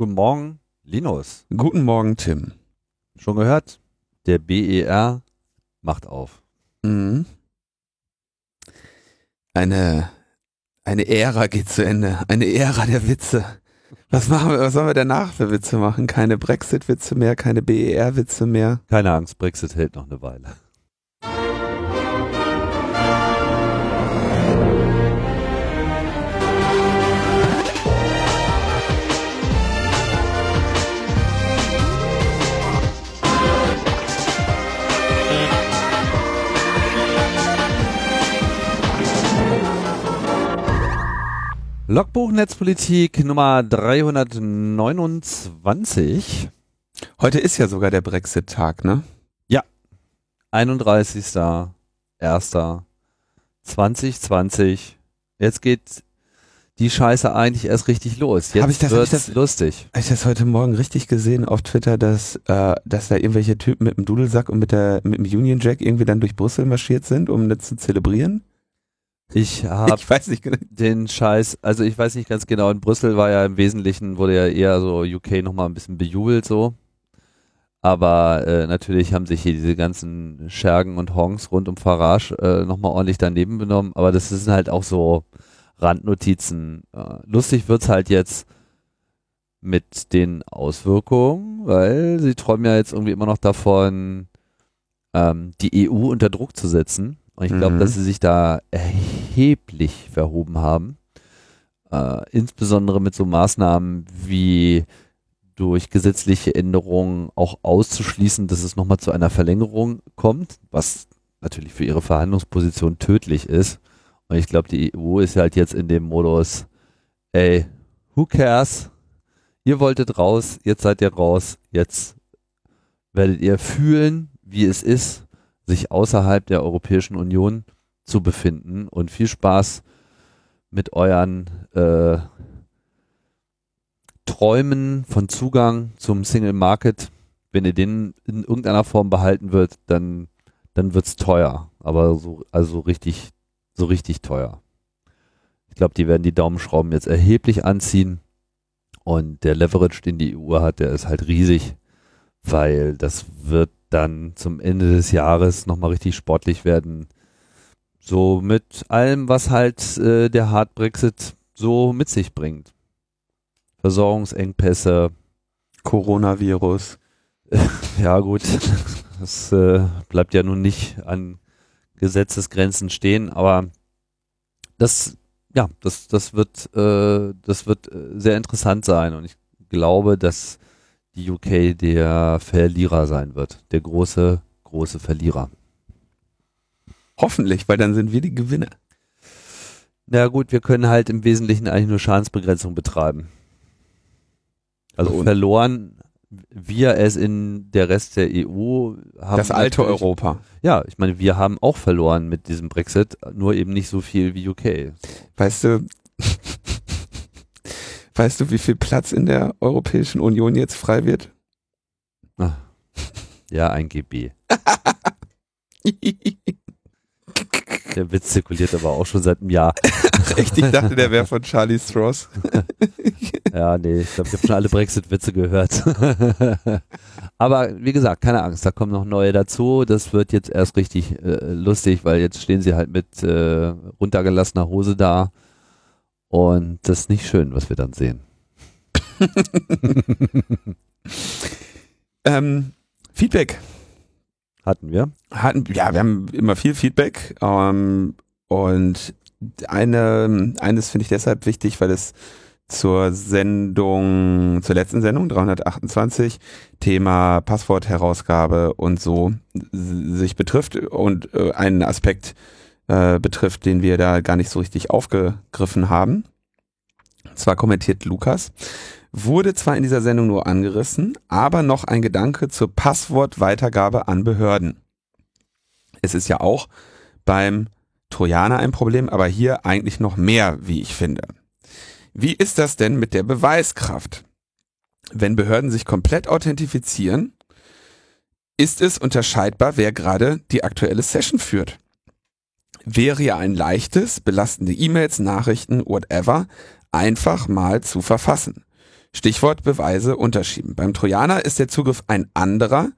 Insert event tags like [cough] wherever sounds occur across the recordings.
Guten Morgen, Linus. Guten Morgen, Tim. Schon gehört? Der BER macht auf. Mhm. Eine, eine Ära geht zu Ende. Eine Ära der Witze. Was machen wir, was sollen wir danach für Witze machen? Keine Brexit-Witze mehr, keine BER-Witze mehr. Keine Angst, Brexit hält noch eine Weile. Logbuch Netzpolitik Nummer 329. Heute ist ja sogar der Brexit-Tag, ne? 31.01.2020. Jetzt geht die Scheiße eigentlich erst richtig los. Jetzt Hab ich das- hab wird's ich das- lustig. Habe ich das heute Morgen richtig gesehen auf Twitter, dass, äh, dass da irgendwelche Typen mit dem Dudelsack und mit, der, mit dem Union Jack irgendwie dann durch Brüssel marschiert sind, um das zu zelebrieren? Ich [laughs] habe genau. den Scheiß, also ich weiß nicht ganz genau, in Brüssel war ja im Wesentlichen, wurde ja eher so UK nochmal ein bisschen bejubelt so. Aber äh, natürlich haben sich hier diese ganzen Schergen und Honks rund um Farage äh, nochmal ordentlich daneben benommen. Aber das sind halt auch so Randnotizen. Äh, lustig wird's halt jetzt mit den Auswirkungen, weil sie träumen ja jetzt irgendwie immer noch davon, ähm, die EU unter Druck zu setzen. Und ich glaube, Mhm. dass sie sich da erheblich verhoben haben. Äh, insbesondere mit so Maßnahmen wie durch gesetzliche Änderungen auch auszuschließen, dass es nochmal zu einer Verlängerung kommt, was natürlich für ihre Verhandlungsposition tödlich ist. Und ich glaube, die EU ist halt jetzt in dem Modus, ey, who cares? Ihr wolltet raus, jetzt seid ihr raus, jetzt werdet ihr fühlen, wie es ist, sich außerhalb der Europäischen Union zu befinden und viel Spaß mit euren äh, Träumen von Zugang zum Single Market. Wenn ihr den in irgendeiner Form behalten wird, dann, dann wird's teuer. Aber so, also richtig, so richtig teuer. Ich glaube, die werden die Daumenschrauben jetzt erheblich anziehen. Und der Leverage, den die EU hat, der ist halt riesig, weil das wird dann zum Ende des Jahres nochmal richtig sportlich werden. So mit allem, was halt äh, der Hard Brexit so mit sich bringt. Versorgungsengpässe, Coronavirus. [laughs] ja gut, das äh, bleibt ja nun nicht an Gesetzesgrenzen stehen, aber das, ja, das, das wird, äh, das wird äh, sehr interessant sein und ich glaube, dass die UK der Verlierer sein wird, der große, große Verlierer. Hoffentlich, weil dann sind wir die Gewinner. Na gut, wir können halt im Wesentlichen eigentlich nur Schadensbegrenzung betreiben. Also Und- verloren wir es in der Rest der EU haben. das alte Europa. Ja, ich meine, wir haben auch verloren mit diesem Brexit, nur eben nicht so viel wie UK. Weißt du, weißt du, wie viel Platz in der Europäischen Union jetzt frei wird? Ja, ein GB. [laughs] Der Witz zirkuliert aber auch schon seit einem Jahr. [laughs] Echt, ich dachte, der wäre von Charlie Strauss. [laughs] Ja, nee, ich glaube, ich habe schon alle Brexit-Witze gehört. Aber wie gesagt, keine Angst, da kommen noch neue dazu. Das wird jetzt erst richtig äh, lustig, weil jetzt stehen sie halt mit äh, runtergelassener Hose da. Und das ist nicht schön, was wir dann sehen. [laughs] Ähm, Feedback. Hatten wir. Hatten, ja, wir haben immer viel Feedback. Ähm, und eine, eines finde ich deshalb wichtig, weil es zur Sendung, zur letzten Sendung 328 Thema Passwortherausgabe und so sich betrifft und äh, einen Aspekt äh, betrifft, den wir da gar nicht so richtig aufgegriffen haben. Und zwar kommentiert Lukas, wurde zwar in dieser Sendung nur angerissen, aber noch ein Gedanke zur Passwortweitergabe an Behörden. Es ist ja auch beim Trojaner ein Problem, aber hier eigentlich noch mehr, wie ich finde. Wie ist das denn mit der Beweiskraft? Wenn Behörden sich komplett authentifizieren, ist es unterscheidbar, wer gerade die aktuelle Session führt. Wäre ja ein leichtes, belastende E-Mails, Nachrichten, whatever, einfach mal zu verfassen. Stichwort Beweise unterschieben. Beim Trojaner ist der Zugriff ein anderer,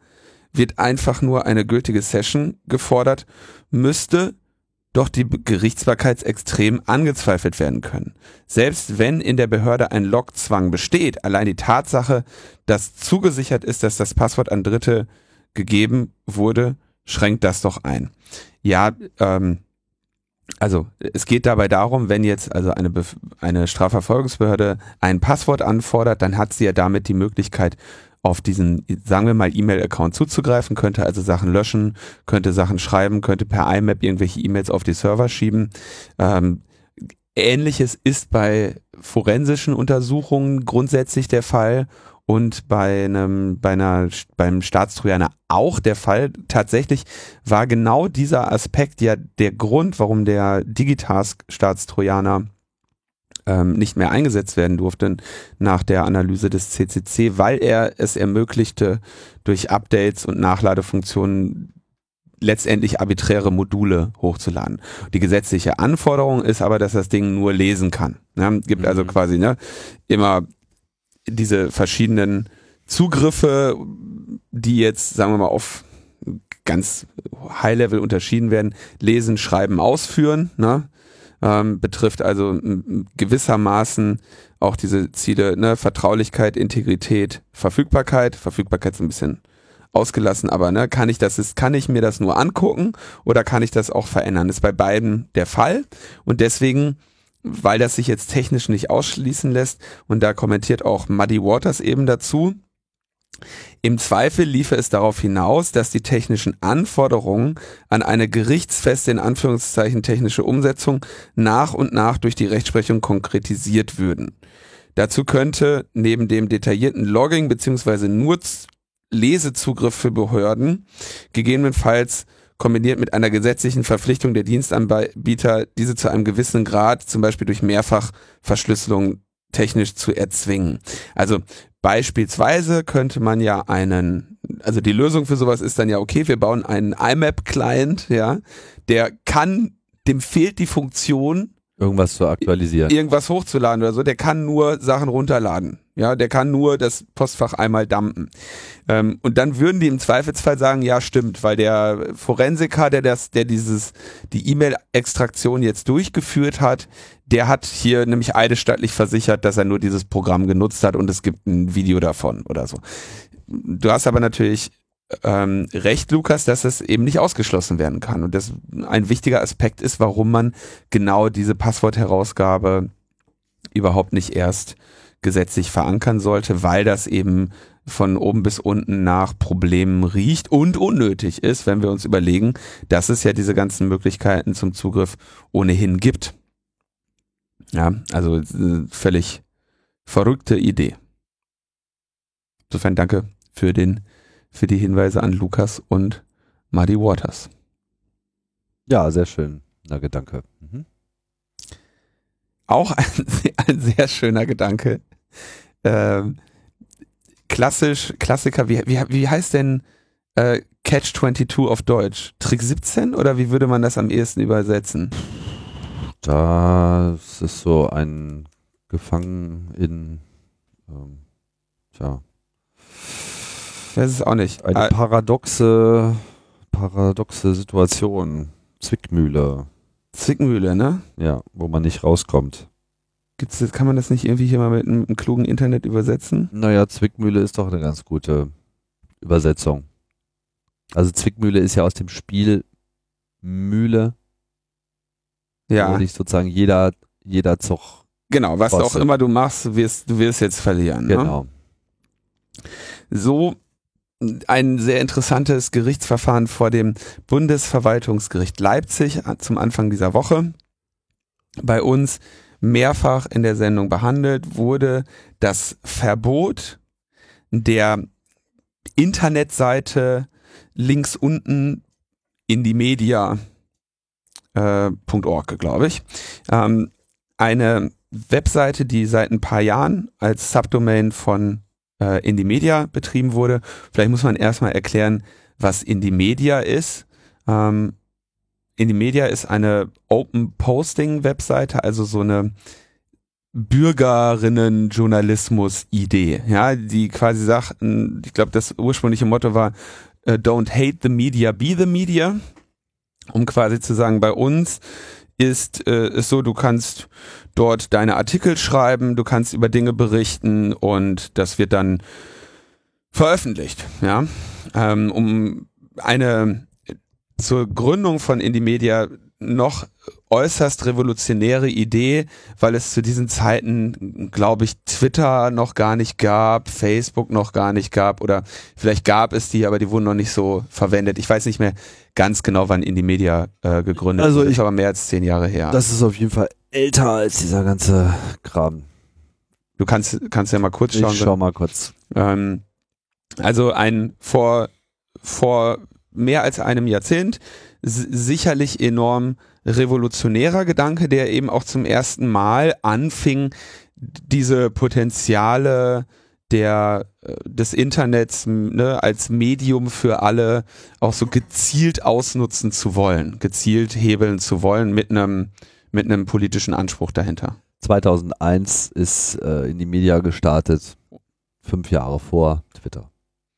wird einfach nur eine gültige Session gefordert, müsste doch die Gerichtsbarkeit extrem angezweifelt werden können. Selbst wenn in der Behörde ein Logzwang besteht, allein die Tatsache, dass zugesichert ist, dass das Passwort an Dritte gegeben wurde, schränkt das doch ein. Ja, ähm, also es geht dabei darum, wenn jetzt also eine, eine Strafverfolgungsbehörde ein Passwort anfordert, dann hat sie ja damit die Möglichkeit, auf diesen, sagen wir mal, E-Mail-Account zuzugreifen, könnte also Sachen löschen, könnte Sachen schreiben, könnte per IMAP irgendwelche E-Mails auf die Server schieben. Ähm, Ähnliches ist bei forensischen Untersuchungen grundsätzlich der Fall und bei einem, bei einer, beim Staatstrojaner auch der Fall. Tatsächlich war genau dieser Aspekt ja der Grund, warum der Digitask-Staatstrojaner ähm, nicht mehr eingesetzt werden durfte nach der Analyse des CCC, weil er es ermöglichte, durch Updates und Nachladefunktionen letztendlich arbiträre Module hochzuladen. Die gesetzliche Anforderung ist aber, dass das Ding nur lesen kann. Ne? Gibt also mhm. quasi ne, immer diese verschiedenen Zugriffe, die jetzt, sagen wir mal, auf ganz High-Level unterschieden werden. Lesen, schreiben, ausführen. Ne? ähm, betrifft also gewissermaßen auch diese Ziele, ne, Vertraulichkeit, Integrität, Verfügbarkeit. Verfügbarkeit ist ein bisschen ausgelassen, aber ne, kann ich das ist, kann ich mir das nur angucken oder kann ich das auch verändern? Ist bei beiden der Fall und deswegen weil das sich jetzt technisch nicht ausschließen lässt und da kommentiert auch Muddy Waters eben dazu, im Zweifel liefe es darauf hinaus, dass die technischen Anforderungen an eine gerichtsfeste in Anführungszeichen technische Umsetzung nach und nach durch die Rechtsprechung konkretisiert würden. Dazu könnte neben dem detaillierten Logging beziehungsweise nur Lesezugriff für Behörden gegebenenfalls kombiniert mit einer gesetzlichen Verpflichtung der Dienstanbieter, diese zu einem gewissen Grad, zum Beispiel durch Mehrfachverschlüsselung technisch zu erzwingen. Also Beispielsweise könnte man ja einen, also die Lösung für sowas ist dann ja, okay, wir bauen einen IMAP-Client, ja, der kann, dem fehlt die Funktion, irgendwas zu aktualisieren. Irgendwas hochzuladen oder so, der kann nur Sachen runterladen. Ja, der kann nur das Postfach einmal dumpen. Ähm, und dann würden die im Zweifelsfall sagen, ja, stimmt, weil der Forensiker, der das, der dieses, die E-Mail-Extraktion jetzt durchgeführt hat, der hat hier nämlich eidesstattlich versichert, dass er nur dieses Programm genutzt hat und es gibt ein Video davon oder so. Du hast aber natürlich ähm, recht, Lukas, dass es eben nicht ausgeschlossen werden kann. Und das ein wichtiger Aspekt ist, warum man genau diese Passwortherausgabe überhaupt nicht erst gesetzlich verankern sollte, weil das eben von oben bis unten nach Problemen riecht und unnötig ist, wenn wir uns überlegen, dass es ja diese ganzen Möglichkeiten zum Zugriff ohnehin gibt. Ja, also äh, völlig verrückte Idee. Insofern danke für den, für die Hinweise an Lukas und Muddy Waters. Ja, sehr schön. Na, Gedanke. Mhm. Auch ein, [laughs] ein, sehr schöner Gedanke ähm, klassisch, Klassiker, wie, wie, wie heißt denn äh, Catch 22 auf Deutsch? Trick 17 oder wie würde man das am ehesten übersetzen? Das ist so ein Gefangen in, ähm, tja. Das ist auch nicht. Eine paradoxe, paradoxe Situation. Zwickmühle. Zwickmühle, ne? Ja, wo man nicht rauskommt. Gibt's das, kann man das nicht irgendwie hier mal mit einem, einem klugen Internet übersetzen? Naja, Zwickmühle ist doch eine ganz gute Übersetzung. Also Zwickmühle ist ja aus dem Spiel Mühle. Ja. Wo dich sozusagen jeder, jeder Zug. Genau, was kostet. auch immer du machst, du wirst, du wirst jetzt verlieren. Ne? Genau. Ne? So ein sehr interessantes Gerichtsverfahren vor dem Bundesverwaltungsgericht Leipzig zum Anfang dieser Woche. Bei uns mehrfach in der Sendung behandelt, wurde das Verbot der Internetseite links unten in die Media äh, glaube ich. Ähm, eine Webseite, die seit ein paar Jahren als Subdomain von äh, Indie Media betrieben wurde. Vielleicht muss man erstmal erklären, was Indie Media ist. Ähm, Indie Media ist eine Open Posting Webseite, also so eine Bürgerinnen-Journalismus-Idee, ja, die quasi sagten, ich glaube, das ursprüngliche Motto war, uh, don't hate the media, be the media, um quasi zu sagen, bei uns ist äh, es so, du kannst dort deine Artikel schreiben, du kannst über Dinge berichten und das wird dann veröffentlicht, ja, ähm, um eine zur Gründung von Indie Media noch äußerst revolutionäre Idee, weil es zu diesen Zeiten, glaube ich, Twitter noch gar nicht gab, Facebook noch gar nicht gab oder vielleicht gab es die, aber die wurden noch nicht so verwendet. Ich weiß nicht mehr ganz genau, wann Indie Media äh, gegründet also. Ich, ist aber mehr als zehn Jahre her. Das ist auf jeden Fall älter als dieser ganze Kram. Du kannst, kannst ja mal kurz schauen. Ich schau mal kurz. Ähm, also ein vor, vor mehr als einem Jahrzehnt sicherlich enorm revolutionärer Gedanke, der eben auch zum ersten Mal anfing, diese Potenziale der äh, des Internets ne, als Medium für alle auch so gezielt ausnutzen zu wollen, gezielt hebeln zu wollen mit einem mit einem politischen Anspruch dahinter. 2001 ist äh, in die Media gestartet, fünf Jahre vor Twitter.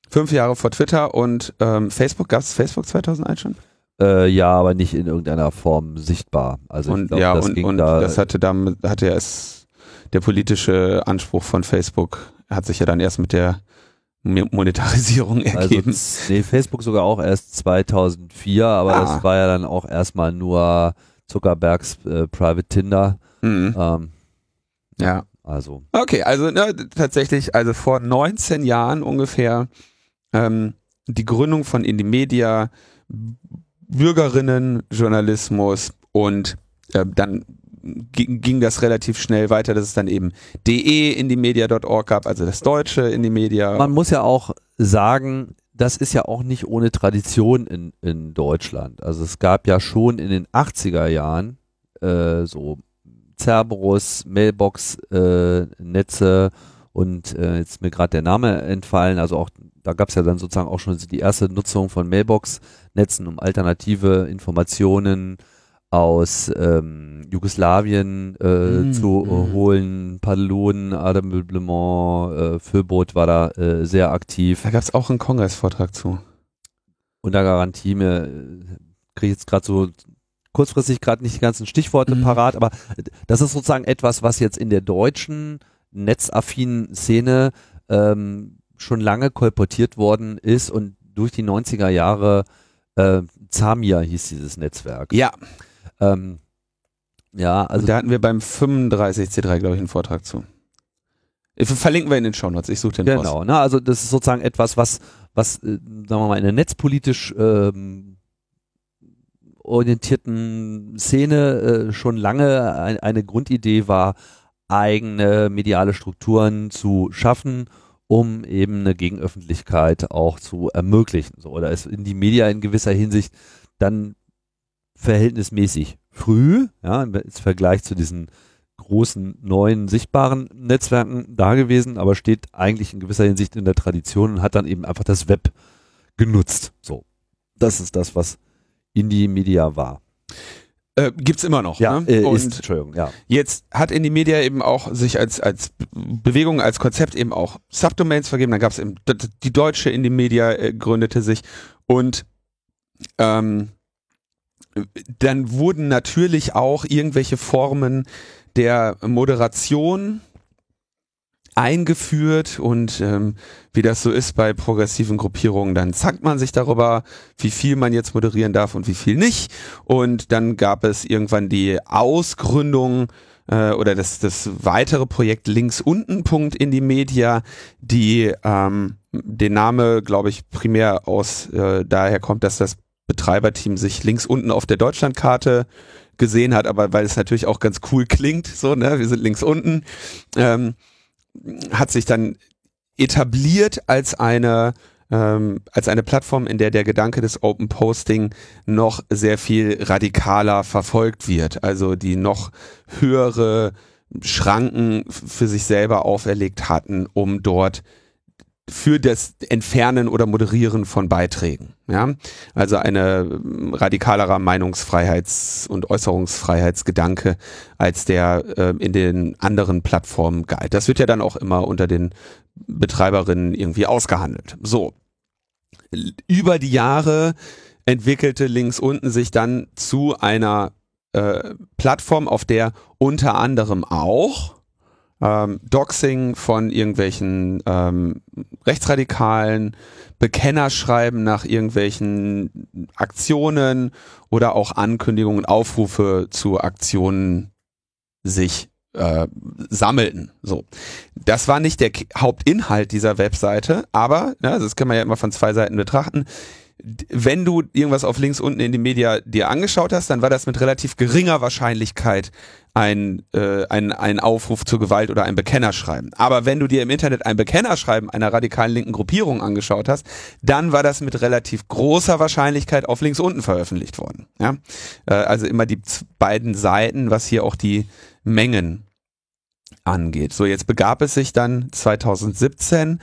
Fünf Jahre vor Twitter und ähm, Facebook, gab es Facebook 2001 schon? Äh, ja, aber nicht in irgendeiner Form sichtbar. Also und glaub, ja, das und, und da, das hatte damit, hatte ja es, der politische Anspruch von Facebook hat sich ja dann erst mit der Monetarisierung [laughs] ergeben. Also, nee, Facebook sogar auch erst 2004, aber Ah. das war ja dann auch erstmal nur Zuckerbergs äh, Private Tinder. Mhm. Ähm, Ja. also Okay, also ne, tatsächlich, also vor 19 Jahren ungefähr ähm, die Gründung von Indie Media, Bürgerinnen, Journalismus und äh, dann ging, das relativ schnell weiter, dass es dann eben de indiemedia.org gab, also das deutsche Indie Media. man muss ja auch sagen, das ist ja auch nicht ohne Tradition in, in Deutschland. Also es gab ja schon in den 80er Jahren äh, so Cerberus, Mailbox, äh, und äh, jetzt mir gerade der Name entfallen, also auch da gab es ja dann sozusagen auch schon die erste Nutzung von Mailbox-Netzen, um alternative Informationen aus ähm, Jugoslawien äh, Mhm, zu äh, mhm. holen. Padelon, Ademeublement, äh, Föbot war da äh, sehr aktiv. Da gab es auch einen Kongressvortrag zu. Unter Garantie, mir kriege ich jetzt gerade so kurzfristig gerade nicht die ganzen Stichworte Mhm. parat, aber das ist sozusagen etwas, was jetzt in der deutschen netzaffinen Szene ähm, schon lange kolportiert worden ist und durch die 90er Jahre äh, Zamia hieß dieses Netzwerk. Ja, Ähm, ja, also da hatten wir beim 35C3, glaube ich, einen Vortrag zu. Verlinken wir in den Shownotes, ich suche den raus. Genau, ne, also das ist sozusagen etwas, was, was, äh, sagen wir mal, in der netzpolitisch ähm, orientierten Szene äh, schon lange ein, eine Grundidee war, eigene mediale Strukturen zu schaffen, um eben eine Gegenöffentlichkeit auch zu ermöglichen. So, oder ist in die Media in gewisser Hinsicht dann verhältnismäßig früh, ja, im Vergleich zu diesen großen neuen sichtbaren Netzwerken da gewesen, aber steht eigentlich in gewisser Hinsicht in der Tradition und hat dann eben einfach das Web genutzt. So, das ist das, was Indie Media war. Äh, gibt's immer noch. Ja, ne? äh, Und ist, Entschuldigung, ja. Jetzt hat Indie Media eben auch sich als, als Bewegung, als Konzept eben auch Subdomains vergeben. Dann gab es eben die deutsche Indie Media äh, gründete sich und ähm, dann wurden natürlich auch irgendwelche Formen der Moderation eingeführt und ähm, wie das so ist bei progressiven Gruppierungen, dann zackt man sich darüber, wie viel man jetzt moderieren darf und wie viel nicht. Und dann gab es irgendwann die Ausgründung äh, oder das, das weitere Projekt links unten Punkt in die Media, die ähm, den Name, glaube ich, primär aus äh, daher kommt, dass das Betreiberteam sich links unten auf der Deutschlandkarte gesehen hat, aber weil es natürlich auch ganz cool klingt, so, ne, wir sind links unten, ähm, hat sich dann etabliert als eine ähm, als eine Plattform, in der der Gedanke des Open Posting noch sehr viel radikaler verfolgt wird, also die noch höhere Schranken für sich selber auferlegt hatten, um dort für das Entfernen oder Moderieren von Beiträgen. Ja? Also eine ähm, radikalerer Meinungsfreiheits- und Äußerungsfreiheitsgedanke als der äh, in den anderen Plattformen galt. Das wird ja dann auch immer unter den Betreiberinnen irgendwie ausgehandelt. So. Über die Jahre entwickelte links unten sich dann zu einer äh, Plattform, auf der unter anderem auch ähm, Doxing von irgendwelchen ähm, Rechtsradikalen, Bekennerschreiben nach irgendwelchen Aktionen oder auch Ankündigungen, Aufrufe zu Aktionen sich äh, sammelten. So, das war nicht der Hauptinhalt dieser Webseite, aber ja, das kann man ja immer von zwei Seiten betrachten wenn du irgendwas auf links unten in die Media dir angeschaut hast, dann war das mit relativ geringer Wahrscheinlichkeit ein, äh, ein, ein Aufruf zur Gewalt oder ein Bekennerschreiben. Aber wenn du dir im Internet ein Bekennerschreiben einer radikalen linken Gruppierung angeschaut hast, dann war das mit relativ großer Wahrscheinlichkeit auf links unten veröffentlicht worden. Ja? Äh, also immer die beiden Seiten, was hier auch die Mengen angeht. So, jetzt begab es sich dann 2017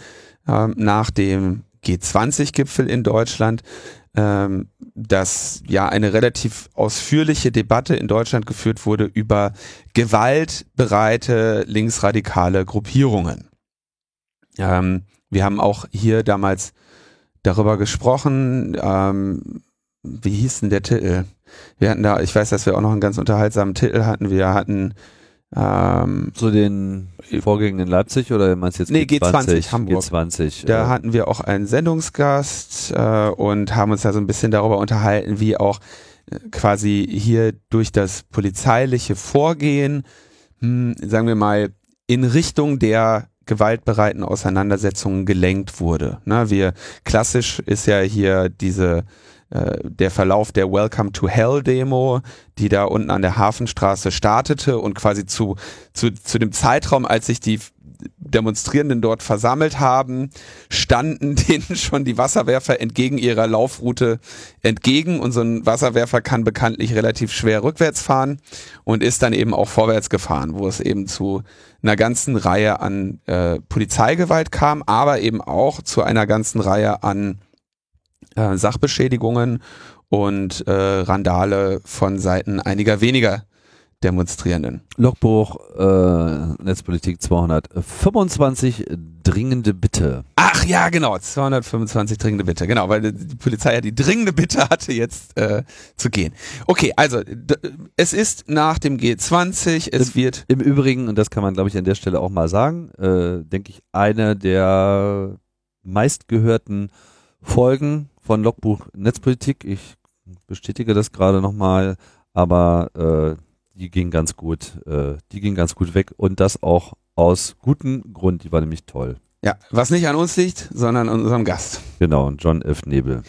äh, nach dem G20-Gipfel in Deutschland, ähm, dass ja eine relativ ausführliche Debatte in Deutschland geführt wurde über gewaltbereite linksradikale Gruppierungen. Ähm, wir haben auch hier damals darüber gesprochen, ähm, wie hieß denn der Titel? Wir hatten da, ich weiß, dass wir auch noch einen ganz unterhaltsamen Titel hatten. Wir hatten ähm, Zu den Vorgängen in Leipzig oder meinst du jetzt nee, G20? G20 Hamburg. G20. Da äh. hatten wir auch einen Sendungsgast äh, und haben uns da so ein bisschen darüber unterhalten, wie auch äh, quasi hier durch das polizeiliche Vorgehen, mh, hm, sagen wir mal, in Richtung der gewaltbereiten Auseinandersetzungen gelenkt wurde. Na, wir klassisch ist ja hier diese äh, der Verlauf der Welcome to Hell Demo, die da unten an der Hafenstraße startete und quasi zu, zu, zu dem Zeitraum, als sich die Demonstrierenden dort versammelt haben, standen [laughs] denen schon die Wasserwerfer entgegen ihrer Laufroute entgegen. Und so ein Wasserwerfer kann bekanntlich relativ schwer rückwärts fahren und ist dann eben auch vorwärts gefahren, wo es eben zu einer ganzen Reihe an äh, Polizeigewalt kam, aber eben auch zu einer ganzen Reihe an äh, Sachbeschädigungen und äh, Randale von Seiten einiger weniger Demonstrierenden. Logbuch äh, Netzpolitik 225 dringende Bitte. Ach ja, genau, 225 dringende Bitte, genau, weil die Polizei ja die dringende Bitte hatte, jetzt äh, zu gehen. Okay, also es ist nach dem G20, es Im, wird... Im Übrigen, und das kann man glaube ich an der Stelle auch mal sagen, äh, denke ich, eine der meistgehörten Folgen von Logbuch Netzpolitik. Ich bestätige das gerade nochmal, aber äh, die ging ganz gut, äh, die ging ganz gut weg und das auch aus gutem Grund. Die war nämlich toll. Ja, was nicht an uns liegt, sondern an unserem Gast. Genau, John F. Nebel.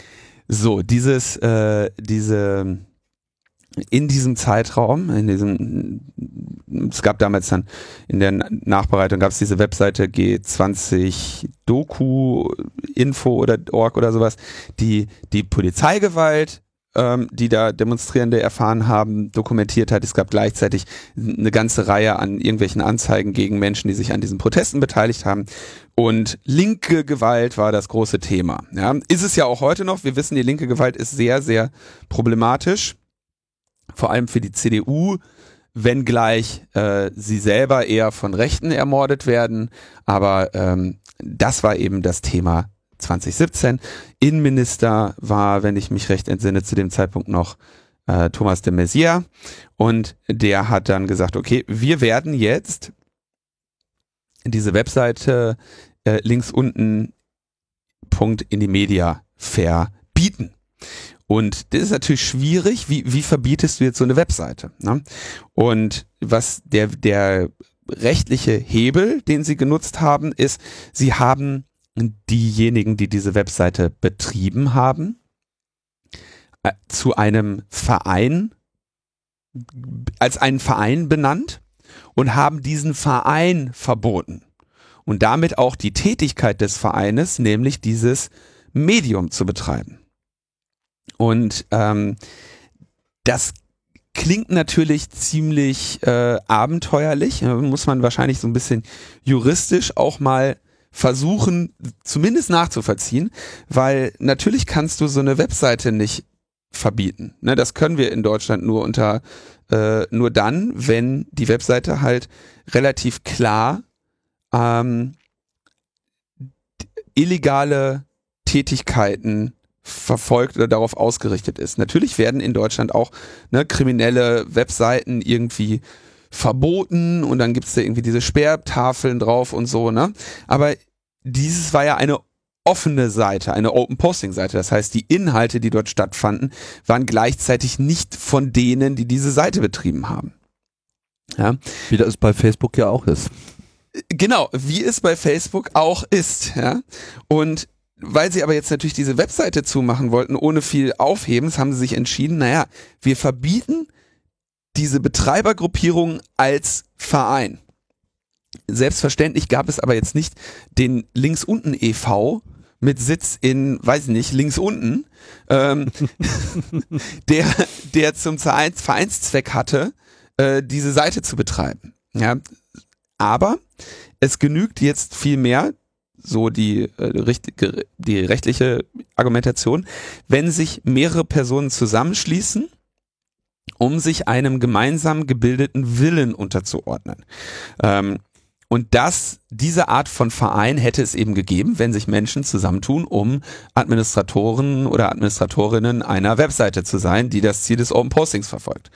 So, dieses, äh, diese in diesem Zeitraum, in diesem, es gab damals dann in der Nachbereitung gab es diese Webseite G20 Doku Info oder org oder sowas, die die Polizeigewalt ähm, die da Demonstrierende erfahren haben, dokumentiert hat. Es gab gleichzeitig eine ganze Reihe an irgendwelchen Anzeigen gegen Menschen, die sich an diesen Protesten beteiligt haben. Und linke Gewalt war das große Thema. Ja, ist es ja auch heute noch. Wir wissen, die linke Gewalt ist sehr, sehr problematisch vor allem für die CDU, wenngleich äh, sie selber eher von Rechten ermordet werden. Aber ähm, das war eben das Thema 2017. Innenminister war, wenn ich mich recht entsinne, zu dem Zeitpunkt noch äh, Thomas de Maizière. Und der hat dann gesagt, okay, wir werden jetzt diese Webseite äh, links unten Punkt in die Media verbieten. Und das ist natürlich schwierig. Wie, wie verbietest du jetzt so eine Webseite? Ne? Und was der, der rechtliche Hebel, den sie genutzt haben, ist, sie haben diejenigen, die diese Webseite betrieben haben, äh, zu einem Verein, als einen Verein benannt und haben diesen Verein verboten. Und damit auch die Tätigkeit des Vereines, nämlich dieses Medium zu betreiben. Und ähm, das klingt natürlich ziemlich äh, abenteuerlich, muss man wahrscheinlich so ein bisschen juristisch auch mal versuchen, zumindest nachzuvollziehen, weil natürlich kannst du so eine Webseite nicht verbieten. Ne, das können wir in Deutschland nur unter äh, nur dann, wenn die Webseite halt relativ klar ähm, illegale Tätigkeiten verfolgt oder darauf ausgerichtet ist. Natürlich werden in Deutschland auch ne, kriminelle Webseiten irgendwie verboten und dann gibt's da irgendwie diese Sperrtafeln drauf und so, ne? Aber dieses war ja eine offene Seite, eine Open Posting Seite. Das heißt, die Inhalte, die dort stattfanden, waren gleichzeitig nicht von denen, die diese Seite betrieben haben. Ja. Wie das bei Facebook ja auch ist. Genau, wie es bei Facebook auch ist, ja. Und weil sie aber jetzt natürlich diese Webseite zumachen wollten, ohne viel Aufhebens, haben sie sich entschieden, naja, wir verbieten diese Betreibergruppierung als Verein. Selbstverständlich gab es aber jetzt nicht den links unten e.V., mit Sitz in, weiß ich nicht, links unten, ähm, [laughs] der, der zum Vereinszweck hatte, äh, diese Seite zu betreiben. Ja, aber es genügt jetzt viel mehr, so die, äh, die rechtliche Argumentation, wenn sich mehrere Personen zusammenschließen, um sich einem gemeinsam gebildeten Willen unterzuordnen. Ähm, und das, diese Art von Verein hätte es eben gegeben, wenn sich Menschen zusammentun, um Administratoren oder Administratorinnen einer Webseite zu sein, die das Ziel des Open Postings verfolgt.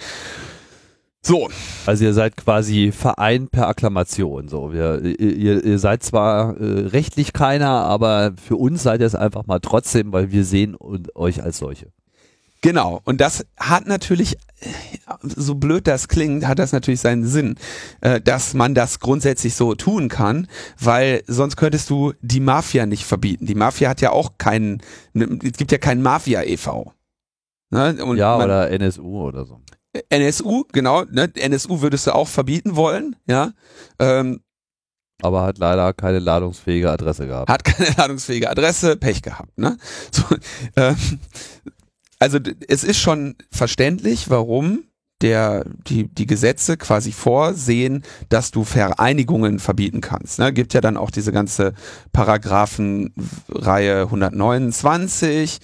So. Also ihr seid quasi Verein per Akklamation. So, wir, ihr, ihr seid zwar äh, rechtlich keiner, aber für uns seid ihr es einfach mal trotzdem, weil wir sehen und euch als solche. Genau. Und das hat natürlich, so blöd das klingt, hat das natürlich seinen Sinn, äh, dass man das grundsätzlich so tun kann, weil sonst könntest du die Mafia nicht verbieten. Die Mafia hat ja auch keinen, ne, es gibt ja keinen Mafia e.V. Ne? ja, man, oder NSU oder so. NSU, genau, ne? NSU würdest du auch verbieten wollen, ja. Ähm, aber hat leider keine ladungsfähige Adresse gehabt. Hat keine [laughs] ladungsfähige Adresse, Pech gehabt, ne? [laughs] So, ähm, also es ist schon verständlich, warum der, die, die Gesetze quasi vorsehen, dass du Vereinigungen verbieten kannst. Ne? Gibt ja dann auch diese ganze Paragraphenreihe 129,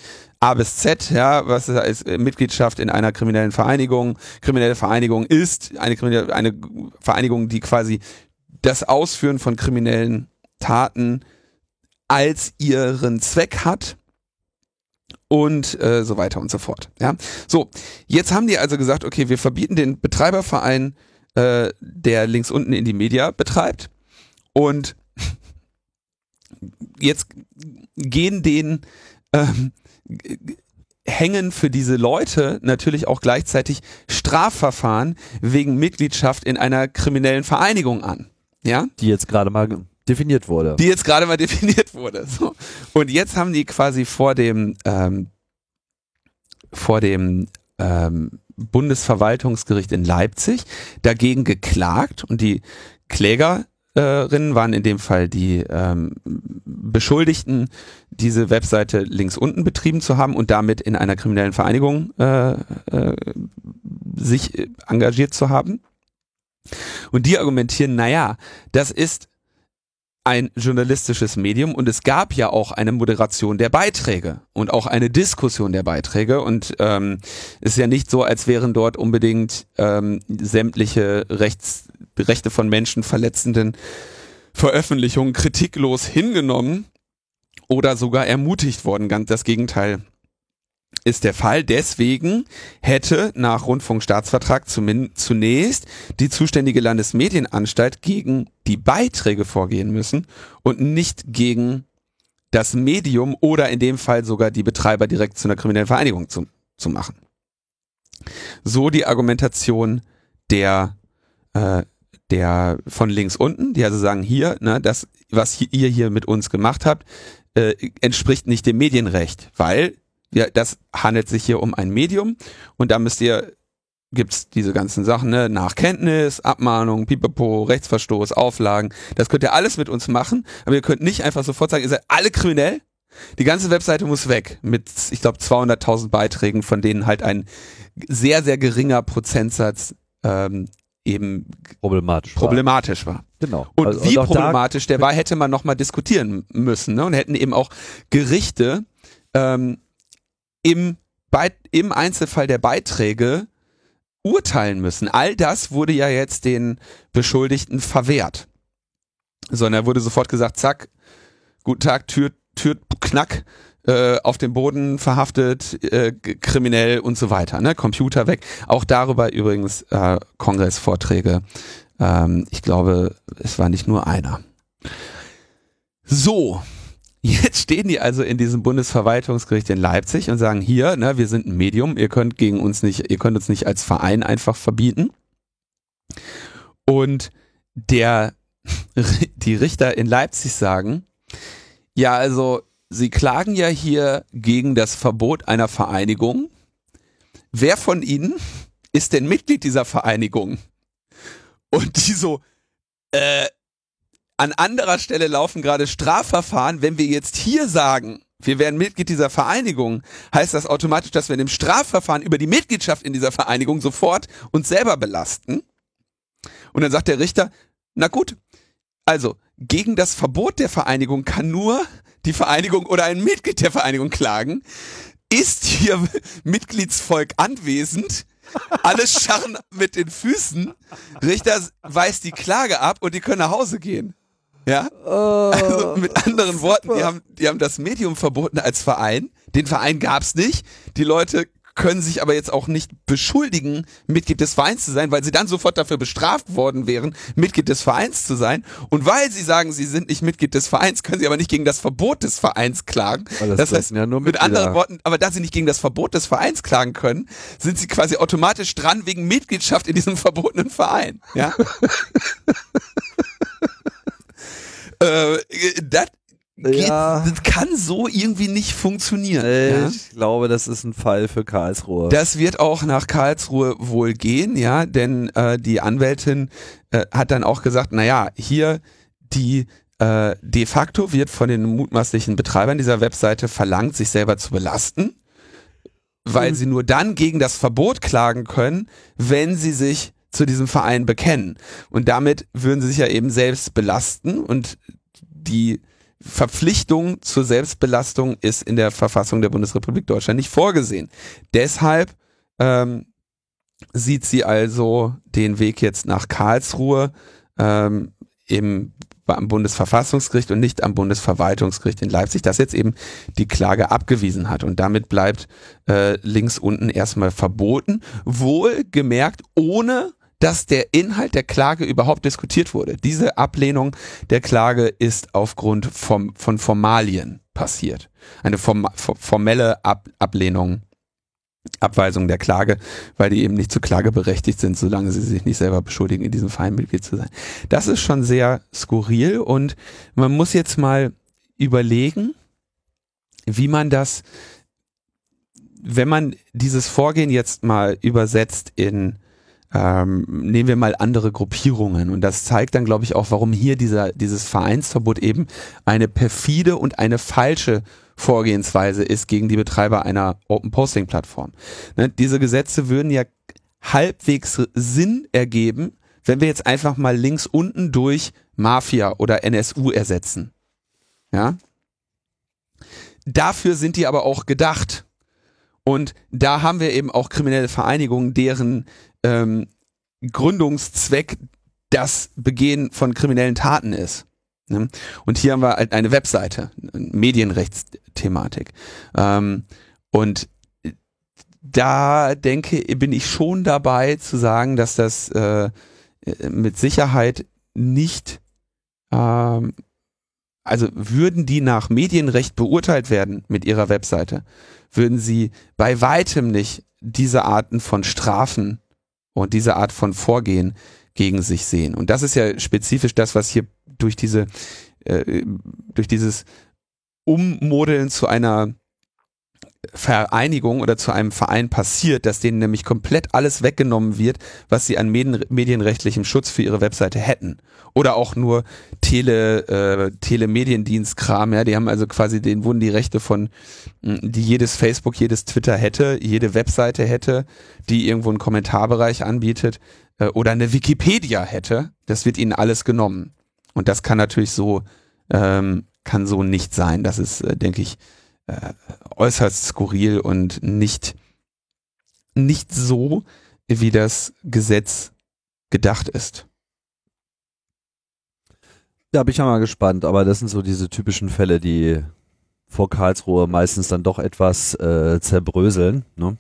A bis Z, ja, was ist Mitgliedschaft in einer kriminellen Vereinigung. Kriminelle Vereinigung ist eine, kriminelle, eine Vereinigung, die quasi das Ausführen von kriminellen Taten als ihren Zweck hat und äh, so weiter und so fort. Ja, so jetzt haben die also gesagt, okay, wir verbieten den Betreiberverein, äh, der links unten in die Media betreibt und [laughs] jetzt gehen den ähm, hängen für diese Leute natürlich auch gleichzeitig Strafverfahren wegen Mitgliedschaft in einer kriminellen Vereinigung an. Ja? Die jetzt gerade mal definiert wurde. Die jetzt gerade mal [laughs] definiert wurde. So. Und jetzt haben die quasi vor dem, ähm, vor dem ähm, Bundesverwaltungsgericht in Leipzig dagegen geklagt und die Klägerinnen waren in dem Fall die ähm, Beschuldigten, diese Webseite links unten betrieben zu haben und damit in einer kriminellen Vereinigung äh, äh, sich engagiert zu haben. Und die argumentieren, naja, das ist ein journalistisches Medium und es gab ja auch eine Moderation der Beiträge und auch eine Diskussion der Beiträge und ähm, ist ja nicht so, als wären dort unbedingt ähm, sämtliche Rechts, Rechte von Menschen verletzenden Veröffentlichungen kritiklos hingenommen oder sogar ermutigt worden. Ganz das Gegenteil ist der Fall. Deswegen hätte nach Rundfunkstaatsvertrag zunächst die zuständige Landesmedienanstalt gegen die Beiträge vorgehen müssen und nicht gegen das Medium oder in dem Fall sogar die Betreiber direkt zu einer kriminellen Vereinigung zu, zu machen. So die Argumentation der äh, der von links unten, die also sagen hier, ne, das was ihr hier mit uns gemacht habt, äh, entspricht nicht dem Medienrecht, weil ja, das handelt sich hier um ein Medium und da müsst ihr gibt's diese ganzen Sachen, ne? Nachkenntnis, Abmahnung, Pipapo, Rechtsverstoß, Auflagen. Das könnt ihr alles mit uns machen, aber ihr könnt nicht einfach sofort sagen, ihr seid alle kriminell. Die ganze Webseite muss weg mit, ich glaube, 200.000 Beiträgen, von denen halt ein sehr, sehr geringer Prozentsatz ähm, eben problematisch, problematisch war. war. Genau. Und also, wie und problematisch der war, hätte man nochmal diskutieren müssen. Ne? Und hätten eben auch Gerichte ähm, im, Be im Einzelfall der Beiträge urteilen müssen. All das wurde ja jetzt den Beschuldigten verwehrt. Sondern wurde sofort gesagt, zack, guten Tag, Tür, Tür, Knack, äh, auf dem Boden verhaftet, äh, kriminell und so weiter. Ne? Computer weg. Auch darüber übrigens äh, Kongressvorträge. Ähm, ich glaube, es war nicht nur einer. So, Jetzt stehen die also in diesem Bundesverwaltungsgericht in Leipzig und sagen hier, ne, wir sind ein Medium, ihr könnt gegen uns nicht, ihr könnt uns nicht als Verein einfach verbieten. Und der, [laughs] die Richter in Leipzig sagen, ja, also sie klagen ja hier gegen das Verbot einer Vereinigung. Wer von ihnen ist denn Mitglied dieser Vereinigung? Und die so, äh, an anderer Stelle laufen gerade Strafverfahren. Wenn wir jetzt hier sagen, wir wären Mitglied dieser Vereinigung, heißt das automatisch, dass wir in dem Strafverfahren über die Mitgliedschaft in dieser Vereinigung sofort uns selber belasten. Und dann sagt der Richter, na gut, also gegen das Verbot der Vereinigung kann nur die Vereinigung oder ein Mitglied der Vereinigung klagen. Ist hier Mitgliedsvolk anwesend, alle scharren mit den Füßen. Richter weist die Klage ab und die können nach Hause gehen. Ja. Oh, also [laughs] mit anderen Worten, die haben, die haben das Medium verboten als Verein. Den Verein gab's nicht. Die Leute können sich aber jetzt auch nicht beschuldigen, Mitglied des Vereins zu sein, weil sie dann sofort dafür bestraft worden wären, Mitglied des Vereins zu sein. Und weil sie sagen, sie sind nicht Mitglied des Vereins, können sie aber nicht gegen das Verbot des Vereins klagen. Das, das heißt, ja mit anderen Worten, aber da sie nicht gegen das Verbot des Vereins klagen können, sind sie quasi automatisch dran wegen Mitgliedschaft in diesem verbotenen Verein. Ja. [laughs] äh, das Geht, ja. Das kann so irgendwie nicht funktionieren. Ja? Ich glaube, das ist ein Fall für Karlsruhe. Das wird auch nach Karlsruhe wohl gehen, ja, denn äh, die Anwältin äh, hat dann auch gesagt, naja, hier die äh, de facto wird von den mutmaßlichen Betreibern dieser Webseite verlangt, sich selber zu belasten, weil mhm. sie nur dann gegen das Verbot klagen können, wenn sie sich zu diesem Verein bekennen. Und damit würden sie sich ja eben selbst belasten und die Verpflichtung zur Selbstbelastung ist in der Verfassung der Bundesrepublik Deutschland nicht vorgesehen. Deshalb ähm, sieht sie also den Weg jetzt nach Karlsruhe ähm, im am Bundesverfassungsgericht und nicht am Bundesverwaltungsgericht in Leipzig, das jetzt eben die Klage abgewiesen hat. Und damit bleibt äh, links unten erstmal verboten, wohl gemerkt ohne dass der Inhalt der Klage überhaupt diskutiert wurde. Diese Ablehnung der Klage ist aufgrund vom, von Formalien passiert. Eine form, formelle Ab, Ablehnung, Abweisung der Klage, weil die eben nicht zur Klage berechtigt sind, solange sie sich nicht selber beschuldigen, in diesem Verein Mitglied zu sein. Das ist schon sehr skurril und man muss jetzt mal überlegen, wie man das, wenn man dieses Vorgehen jetzt mal übersetzt in ähm, nehmen wir mal andere Gruppierungen. Und das zeigt dann, glaube ich, auch, warum hier dieser, dieses Vereinsverbot eben eine perfide und eine falsche Vorgehensweise ist gegen die Betreiber einer Open Posting Plattform. Ne, diese Gesetze würden ja halbwegs Sinn ergeben, wenn wir jetzt einfach mal links unten durch Mafia oder NSU ersetzen. Ja? Dafür sind die aber auch gedacht. Und da haben wir eben auch kriminelle Vereinigungen, deren ähm, Gründungszweck das Begehen von kriminellen Taten ist. Ne? Und hier haben wir halt eine Webseite, Medienrechtsthematik. Ähm, und da denke, bin ich schon dabei zu sagen, dass das äh, mit Sicherheit nicht, ähm, also würden die nach Medienrecht beurteilt werden mit ihrer Webseite, würden sie bei weitem nicht diese Arten von Strafen und diese Art von Vorgehen gegen sich sehen. Und das ist ja spezifisch das, was hier durch diese, äh, durch dieses Ummodeln zu einer Vereinigung oder zu einem Verein passiert, dass denen nämlich komplett alles weggenommen wird, was sie an medien, medienrechtlichem Schutz für ihre Webseite hätten. Oder auch nur Tele, äh, Telemediendienstkram, ja, die haben also quasi, denen wurden die Rechte von, die jedes Facebook, jedes Twitter hätte, jede Webseite hätte, die irgendwo einen Kommentarbereich anbietet, äh, oder eine Wikipedia hätte, das wird ihnen alles genommen. Und das kann natürlich so, ähm, kann so nicht sein. Das ist, äh, denke ich, äh, äußerst skurril und nicht, nicht so, wie das Gesetz gedacht ist. Da bin ich ja mal gespannt, aber das sind so diese typischen Fälle, die vor Karlsruhe meistens dann doch etwas äh, zerbröseln. Ne?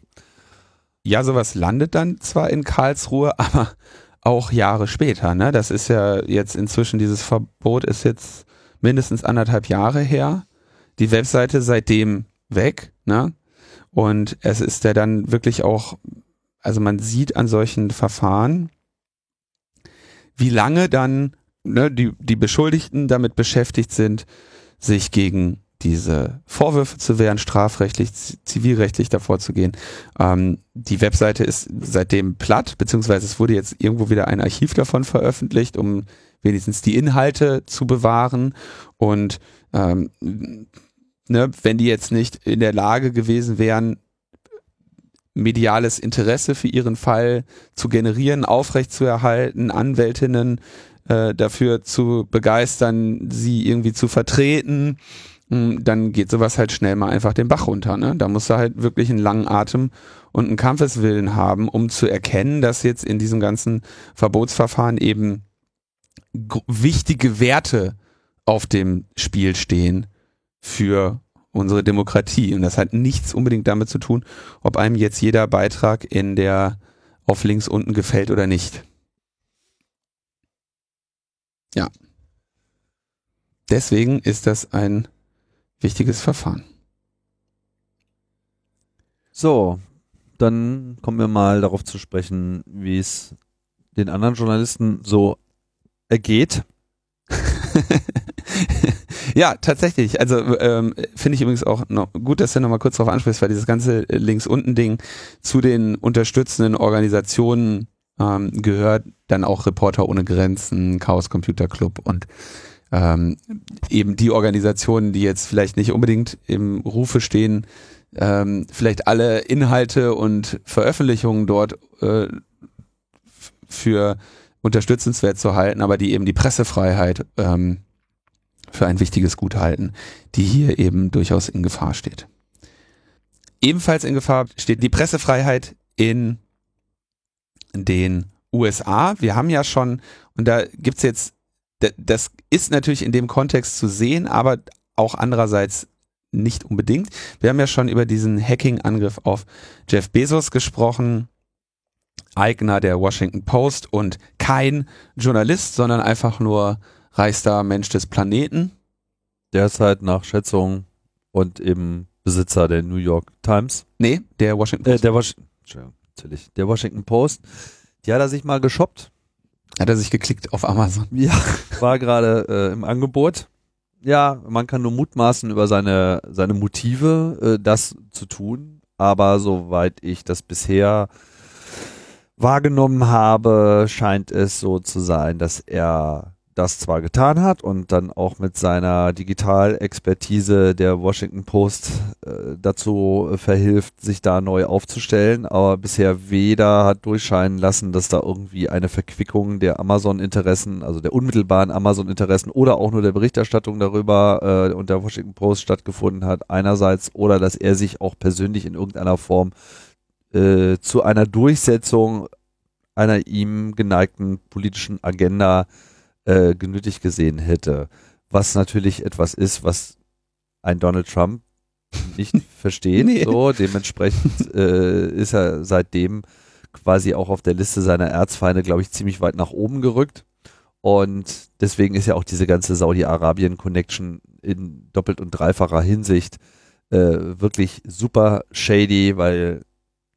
Ja, sowas landet dann zwar in Karlsruhe, [laughs] aber auch Jahre später. Ne? Das ist ja jetzt inzwischen, dieses Verbot ist jetzt mindestens anderthalb Jahre her die Webseite seitdem weg, ne? Und es ist ja dann wirklich auch, also man sieht an solchen Verfahren, wie lange dann ne, die, die Beschuldigten damit beschäftigt sind, sich gegen diese Vorwürfe zu wehren, strafrechtlich, zivilrechtlich davor zu gehen. Ähm, die Webseite ist seitdem platt, beziehungsweise es wurde jetzt irgendwo wieder ein Archiv davon veröffentlicht, um wenigstens die Inhalte zu bewahren. Und ähm, ne, wenn die jetzt nicht in der Lage gewesen wären, mediales Interesse für ihren Fall zu generieren, aufrechtzuerhalten, Anwältinnen äh, dafür zu begeistern, sie irgendwie zu vertreten, hm, dann geht sowas halt schnell mal einfach den Bach runter. Ne? Da musst du halt wirklich einen langen Atem und einen Kampfeswillen haben, um zu erkennen, dass jetzt in diesem ganzen Verbotsverfahren eben wichtige Werte auf dem Spiel stehen für unsere Demokratie. Und das hat nichts unbedingt damit zu tun, ob einem jetzt jeder Beitrag in der auf links unten gefällt oder nicht. Ja. Deswegen ist das ein wichtiges Verfahren. So, dann kommen wir mal darauf zu sprechen, wie es den anderen Journalisten so ergeht. [laughs] [laughs] ja, tatsächlich. Also ähm, finde ich übrigens auch noch gut, dass du nochmal kurz darauf ansprichst, weil dieses ganze links unten Ding zu den unterstützenden Organisationen ähm, gehört dann auch Reporter ohne Grenzen, Chaos Computer Club und ähm, eben die Organisationen, die jetzt vielleicht nicht unbedingt im Rufe stehen, ähm, vielleicht alle Inhalte und Veröffentlichungen dort äh, für unterstützenswert zu halten, aber die eben die Pressefreiheit ähm, für ein wichtiges Gut halten, die hier eben durchaus in Gefahr steht. Ebenfalls in Gefahr steht die Pressefreiheit in den USA. Wir haben ja schon, und da gibt's jetzt, das ist natürlich in dem Kontext zu sehen, aber auch andererseits nicht unbedingt. Wir haben ja schon über diesen Hacking-Angriff auf Jeff Bezos gesprochen, Eigner der Washington Post und kein Journalist, sondern einfach nur reichster Mensch des Planeten. Derzeit nach Schätzung und eben Besitzer der New York Times. Nee, der Washington Post. Äh, der, Was natürlich, der Washington Post. Die hat er sich mal geshoppt. Hat er sich geklickt auf Amazon? [laughs] Ja, war gerade äh, im Angebot. Ja, man kann nur mutmaßen über seine, seine Motive, äh, das zu tun. Aber soweit ich das bisher wahrgenommen habe, scheint es so zu sein, dass er das zwar getan hat und dann auch mit seiner Digitalexpertise der Washington Post äh, dazu verhilft, sich da neu aufzustellen, aber bisher weder hat durchscheinen lassen, dass da irgendwie eine Verquickung der Amazon-Interessen, also der unmittelbaren Amazon-Interessen oder auch nur der Berichterstattung darüber äh, und der Washington Post stattgefunden hat, einerseits, oder dass er sich auch persönlich in irgendeiner Form äh, zu einer Durchsetzung einer ihm geneigten politischen Agenda äh, genötigt gesehen hätte. Was natürlich etwas ist, was ein Donald Trump nicht [laughs] versteht. Nee. So, dementsprechend [laughs] äh, ist er seitdem quasi auch auf der Liste seiner Erzfeinde, glaube ich, ziemlich weit nach oben gerückt. Und deswegen ist ja auch diese ganze Saudi-Arabien-Connection in doppelt und dreifacher Hinsicht äh, wirklich super shady, weil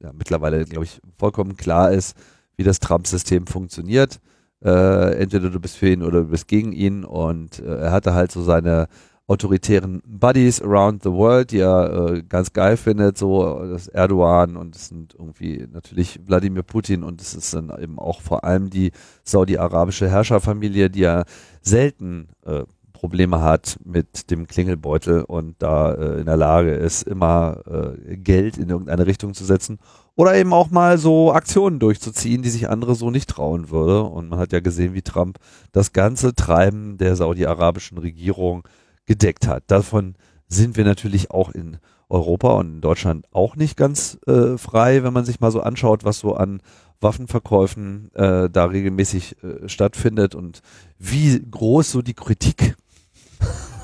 ja, mittlerweile, glaube ich, vollkommen klar ist, wie das Trump-System funktioniert. Äh, entweder du bist für ihn oder du bist gegen ihn. Und äh, er hatte halt so seine autoritären Buddies around the world, die er äh, ganz geil findet, so das Erdogan und es sind irgendwie natürlich Wladimir Putin. Und es ist dann eben auch vor allem die saudi-arabische Herrscherfamilie, die ja selten äh, Probleme hat mit dem Klingelbeutel und da äh, in der Lage ist, immer äh, Geld in irgendeine Richtung zu setzen oder eben auch mal so Aktionen durchzuziehen, die sich andere so nicht trauen würde. Und man hat ja gesehen, wie Trump das ganze Treiben der saudi-arabischen Regierung gedeckt hat. Davon sind wir natürlich auch in Europa und in Deutschland auch nicht ganz äh, frei, wenn man sich mal so anschaut, was so an Waffenverkäufen äh, da regelmäßig äh, stattfindet und wie groß so die Kritik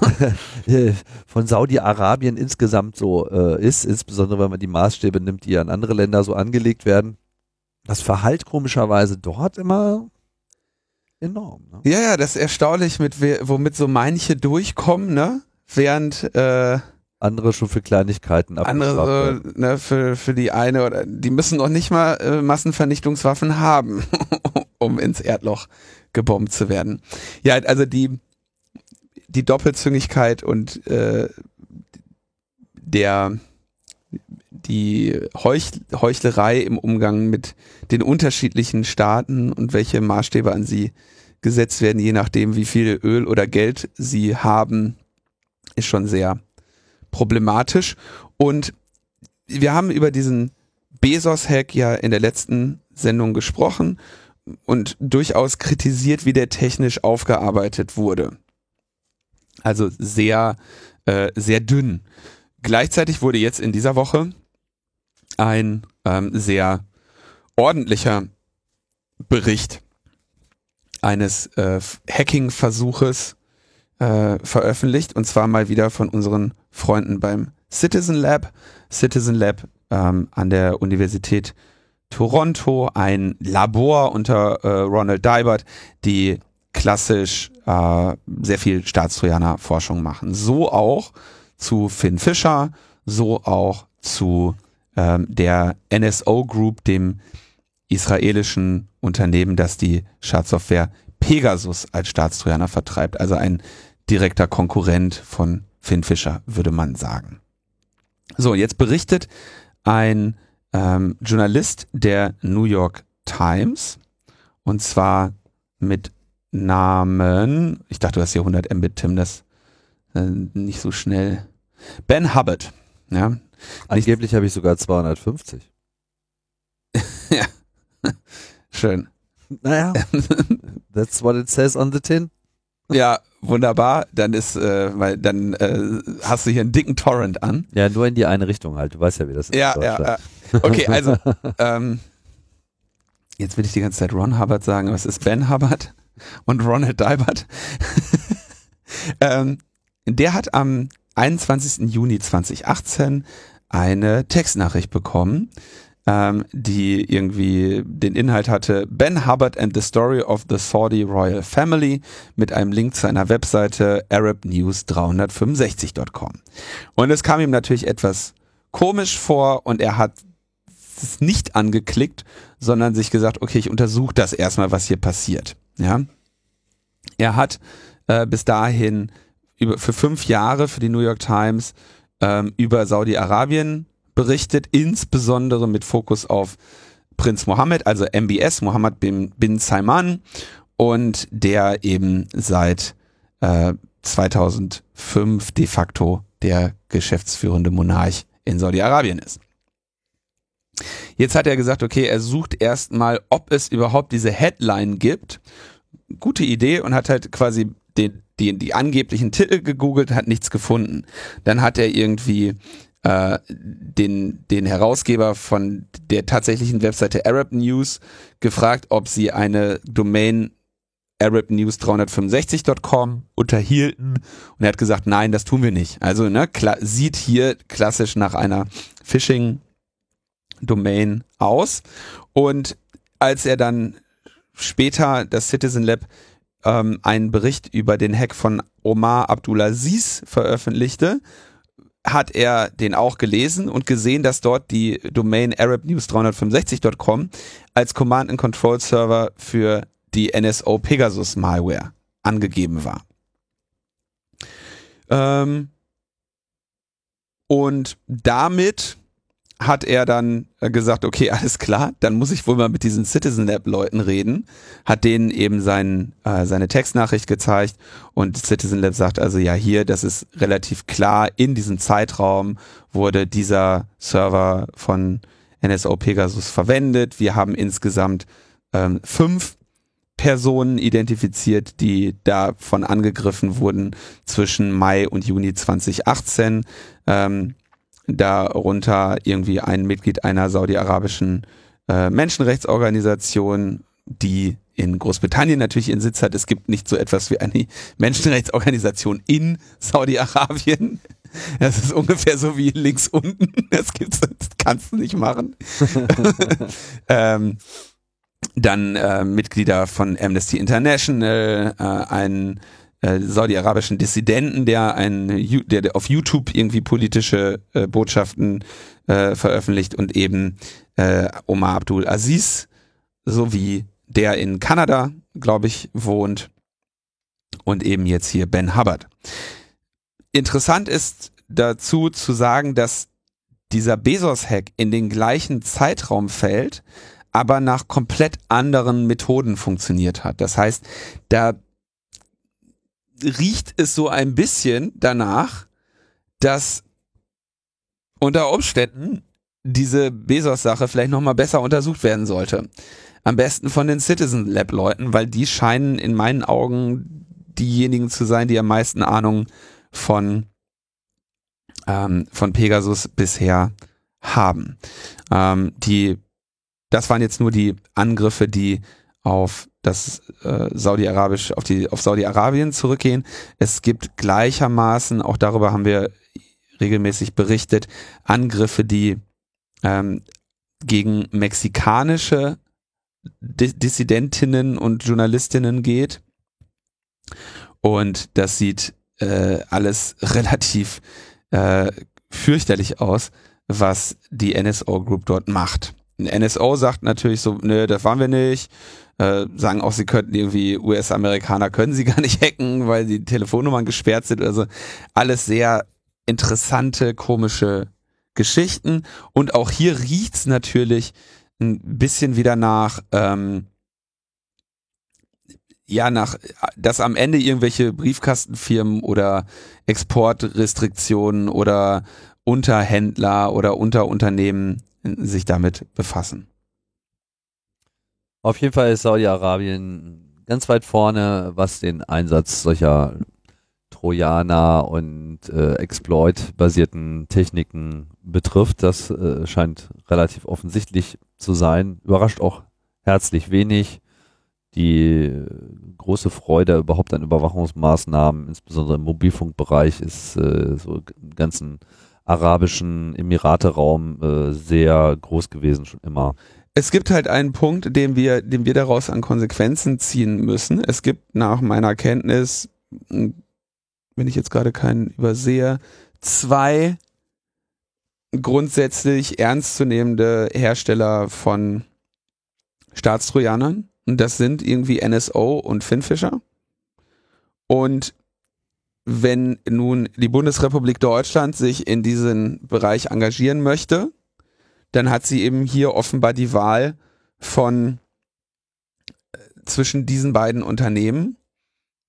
[laughs] von Saudi-Arabien insgesamt so äh, ist, insbesondere wenn man die Maßstäbe nimmt, die an andere Länder so angelegt werden. Das verhallt komischerweise dort immer enorm. Ne? Ja, ja, das ist erstaunlich, mit womit so manche durchkommen, ne? Während äh, andere schon für Kleinigkeiten andere so, ne, für, für die eine oder die müssen noch nicht mal äh, Massenvernichtungswaffen haben, [laughs] um ins Erdloch gebombt zu werden. Ja, also die die Doppelzüngigkeit und äh, der die Heuch, Heuchlerei im Umgang mit den unterschiedlichen Staaten und welche Maßstäbe an sie gesetzt werden, je nachdem, wie viel Öl oder Geld sie haben, ist schon sehr problematisch. Und wir haben über diesen Bezos-Hack ja in der letzten Sendung gesprochen und durchaus kritisiert, wie der technisch aufgearbeitet wurde. Also sehr, äh, sehr dünn. Gleichzeitig wurde jetzt in dieser Woche ein ähm, sehr ordentlicher Bericht eines äh, Hacking-Versuches äh, veröffentlicht und zwar mal wieder von unseren Freunden beim Citizen Lab. Citizen Lab ähm, an der Universität Toronto, ein Labor unter äh, Ronald Dybert, die klassisch äh, sehr viel Staatstrojaner-Forschung machen. So auch zu Finn Fischer, so auch zu ähm, der NSO Group, dem israelischen Unternehmen, das die Schadsoftware Pegasus als Staatstrojaner vertreibt. Also ein direkter Konkurrent von Finn Fischer, würde man sagen. So, jetzt berichtet ein ähm, Journalist der New York Times, und zwar mit Namen, ich dachte, du hast hier 100 Mbit, Tim, das äh, nicht so schnell. Ben Hubbard, ja. Angeblich habe ich sogar 250. [laughs] ja, schön. Naja, [laughs] that's what it says on the tin. Ja, wunderbar. Dann ist, äh, weil dann äh, hast du hier einen dicken Torrent an. Ja, nur in die eine Richtung halt. Du weißt ja, wie das ist. Ja, ja, ja. Okay, also [laughs] ähm, jetzt will ich die ganze Zeit Ron Hubbard sagen, aber es ist Ben Hubbard und Ronald Dybert. [laughs] ähm, der hat am 21. Juni 2018 eine Textnachricht bekommen, ähm, die irgendwie den Inhalt hatte Ben Hubbard and the Story of the Saudi Royal Family mit einem Link zu einer Webseite arabnews365.com. Und es kam ihm natürlich etwas komisch vor und er hat es nicht angeklickt, sondern sich gesagt, okay, ich untersuche das erstmal, was hier passiert. Ja, er hat äh, bis dahin über, für fünf Jahre für die New York Times ähm, über Saudi-Arabien berichtet, insbesondere mit Fokus auf Prinz Mohammed, also MBS, Mohammed bin, bin Salman, und der eben seit äh, 2005 de facto der geschäftsführende Monarch in Saudi-Arabien ist. Jetzt hat er gesagt, okay, er sucht erstmal, ob es überhaupt diese Headline gibt. Gute Idee und hat halt quasi den, die, die angeblichen Titel gegoogelt, hat nichts gefunden. Dann hat er irgendwie äh, den, den Herausgeber von der tatsächlichen Webseite Arab News gefragt, ob sie eine Domain arabnews365.com unterhielten und er hat gesagt, nein, das tun wir nicht. Also ne, sieht hier klassisch nach einer Phishing Domain aus. Und als er dann später das Citizen Lab ähm, einen Bericht über den Hack von Omar Abdulaziz veröffentlichte, hat er den auch gelesen und gesehen, dass dort die Domain arabnews365.com als Command and Control Server für die NSO Pegasus Malware angegeben war. Ähm, und damit hat er dann äh, gesagt, okay, [laughs] alles klar, dann muss ich wohl mal mit diesen Citizen Lab Leuten reden, hat denen eben sein, äh, seine Textnachricht gezeigt und Citizen Lab sagt also, ja, hier, das ist relativ klar, in diesem Zeitraum wurde dieser Server von NSO Pegasus verwendet. Wir haben insgesamt ähm, fünf Personen identifiziert, die davon angegriffen wurden zwischen Mai und Juni 2018. Ähm, darunter irgendwie ein Mitglied einer saudi-arabischen äh, Menschenrechtsorganisation, die in Großbritannien natürlich ihren Sitz hat. Es gibt nicht so etwas wie eine Menschenrechtsorganisation in Saudi-Arabien. Das ist ungefähr so wie links unten. Das gibt's, das kannst du nicht machen. [laughs] ähm, dann äh, Mitglieder von Amnesty International, äh, ein äh, saudi-arabischen Dissidenten, der ein der, auf YouTube irgendwie politische äh, Botschaften äh, veröffentlicht und eben äh, Omar Abdul Aziz sowie der in Kanada, glaube ich, wohnt und eben jetzt hier Ben Hubbard. Interessant ist dazu zu sagen, dass dieser Bezos-Hack in den gleichen Zeitraum fällt, aber nach komplett anderen Methoden funktioniert hat. Das heißt, da riecht es so ein bisschen danach, dass unter Umständen diese Bezos-Sache vielleicht nochmal besser untersucht werden sollte. Am besten von den Citizen Lab-Leuten, weil die scheinen in meinen Augen diejenigen zu sein, die am meisten Ahnung von, ähm, von Pegasus bisher haben. Ähm, die, das waren jetzt nur die Angriffe, die auf das äh, Saudi-Arabisch auf die auf Saudi-Arabien zurückgehen. Es gibt gleichermaßen, auch darüber haben wir regelmäßig berichtet, Angriffe, die ähm, gegen mexikanische Dissidentinnen und Journalistinnen geht. Und das sieht äh, alles [laughs] relativ äh, fürchterlich aus, was die NSO Group dort macht. NSO sagt natürlich so, nö, das waren wir nicht. Äh, sagen auch, sie könnten irgendwie US-Amerikaner können sie [laughs] gar nicht hacken, weil die Telefonnummern gesperrt sind. Also alles sehr interessante, komische Geschichten. Und auch hier riecht's natürlich ein bisschen wieder nach, ähm, ja, nach, dass am Ende irgendwelche Briefkastenfirmen oder Exportrestriktionen oder Unterhändler oder Unterunternehmen sich damit befassen. Auf jeden Fall ist Saudi-Arabien ganz weit vorne, was den Einsatz solcher Trojaner und äh, Exploit-basierten Techniken betrifft. Das äh, scheint relativ offensichtlich zu sein. Überrascht auch herzlich wenig. Die äh, große Freude überhaupt an Überwachungsmaßnahmen, insbesondere im Mobilfunkbereich, ist äh, so im ganzen arabischen Emirate-Raum äh, sehr groß gewesen schon immer es gibt halt einen Punkt, den wir, den wir daraus an Konsequenzen ziehen müssen. Es gibt nach meiner Kenntnis, hm, wenn ich jetzt gerade keinen übersehe, zwei grundsätzlich ernstzunehmende Hersteller von Staatstrojanern. Und das sind irgendwie NSO und Finfisher. Und wenn nun die Bundesrepublik Deutschland sich in diesen Bereich engagieren möchte, dann hat sie eben hier offenbar die Wahl von äh, zwischen diesen beiden Unternehmen,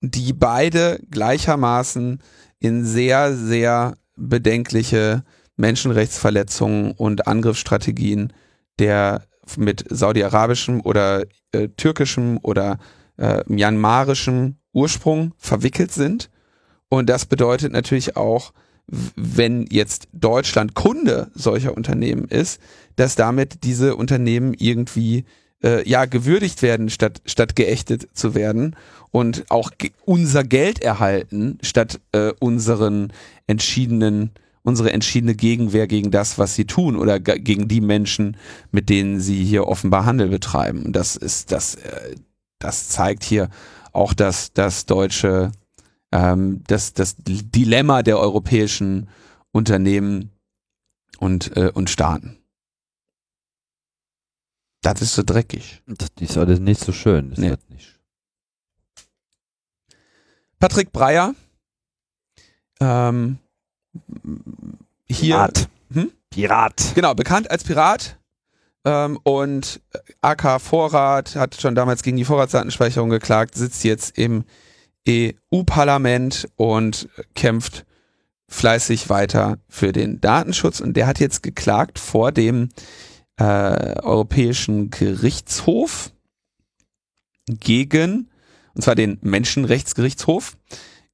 die beide gleichermaßen in sehr, sehr bedenkliche Menschenrechtsverletzungen und Angriffsstrategien der mit saudi-arabischem oder äh, türkischem oder äh, myanmarischem Ursprung verwickelt sind. Und das bedeutet natürlich auch, wenn jetzt Deutschland Kunde solcher Unternehmen ist, dass damit diese Unternehmen irgendwie äh, ja gewürdigt werden statt statt geächtet zu werden und auch ge unser Geld erhalten statt äh, unseren entschiedenen unsere entschiedene Gegenwehr gegen das, was sie tun oder gegen die Menschen, mit denen sie hier offenbar Handel betreiben. Das ist das äh, das zeigt hier auch das das deutsche ähm, das, das Dilemma der europäischen Unternehmen und, äh, und Staaten. Das ist so dreckig. Das ist alles nicht so schön. Das nee. Patrick Breyer ähm, hier. Pirat. Hm? Pirat. Genau, bekannt als Pirat. Ähm, und AK Vorrat hat schon damals gegen die Vorratsdatenspeicherung geklagt, sitzt jetzt im EU-Parlament und kämpft fleißig weiter für den Datenschutz. Und der hat jetzt geklagt vor dem äh, Europäischen Gerichtshof gegen, und zwar den Menschenrechtsgerichtshof,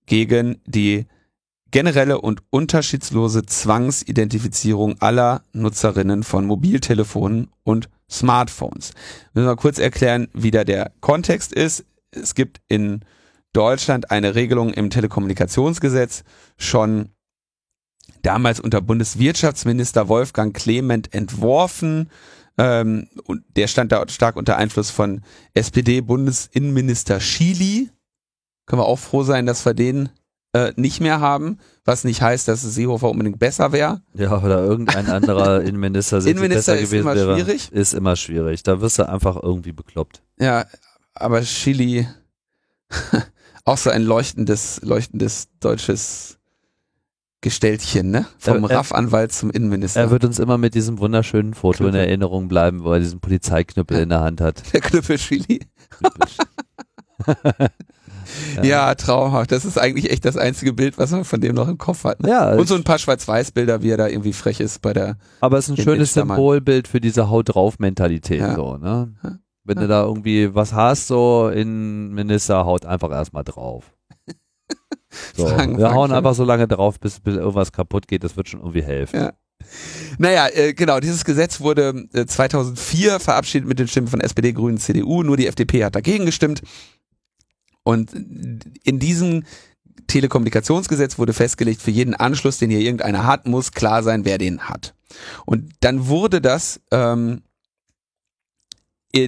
gegen die generelle und unterschiedslose Zwangsidentifizierung aller Nutzerinnen von Mobiltelefonen und Smartphones. Müssen wir kurz erklären, wie da der Kontext ist. Es gibt in Deutschland eine Regelung im Telekommunikationsgesetz schon damals unter Bundeswirtschaftsminister Wolfgang Clement entworfen. Ähm, und der stand da stark unter Einfluss von SPD-Bundesinnenminister Schily. Können wir auch froh sein, dass wir den äh, nicht mehr haben, was nicht heißt, dass Seehofer unbedingt besser wäre. Ja, oder irgendein anderer [laughs] Innenminister, Innenminister besser ist gewesen immer wäre. schwierig. Ist immer schwierig. Da wirst du einfach irgendwie bekloppt. Ja, aber Chili [laughs] auch so ein leuchtendes, leuchtendes deutsches Gestelltchen, ne? Vom RAF-Anwalt zum Innenminister. Er wird uns immer mit diesem wunderschönen Foto in Knüppel. Erinnerung bleiben, wo er diesen Polizeiknüppel Ja. in der Hand hat. [laughs] der Knüppel Chili. [laughs] Ja. traumhaft. Das ist eigentlich echt das einzige Bild, was man von dem noch im Kopf hat. Ne? Ja, Und so ein paar Schwarz-Weiß-Bilder, wie er da irgendwie frech ist bei der. aber es ist ein schönes Instagram. Symbolbild für diese Haut drauf Mentalität Ja. so, ne? Wenn du da irgendwie was hast, so Innenminister, haut einfach erstmal drauf. [laughs] So, Fragen, wir hauen einfach so lange drauf, bis, bis irgendwas kaputt geht, das wird schon irgendwie helfen. Ja. Naja, äh, genau, dieses Gesetz wurde äh, 2004 verabschiedet mit den Stimmen von SPD, Grünen, CDU. Nur die FDP hat dagegen gestimmt. Und in diesem Telekommunikationsgesetz wurde festgelegt, für jeden Anschluss, den hier irgendeiner hat, muss klar sein, wer den hat. Und dann wurde das ähm, äh,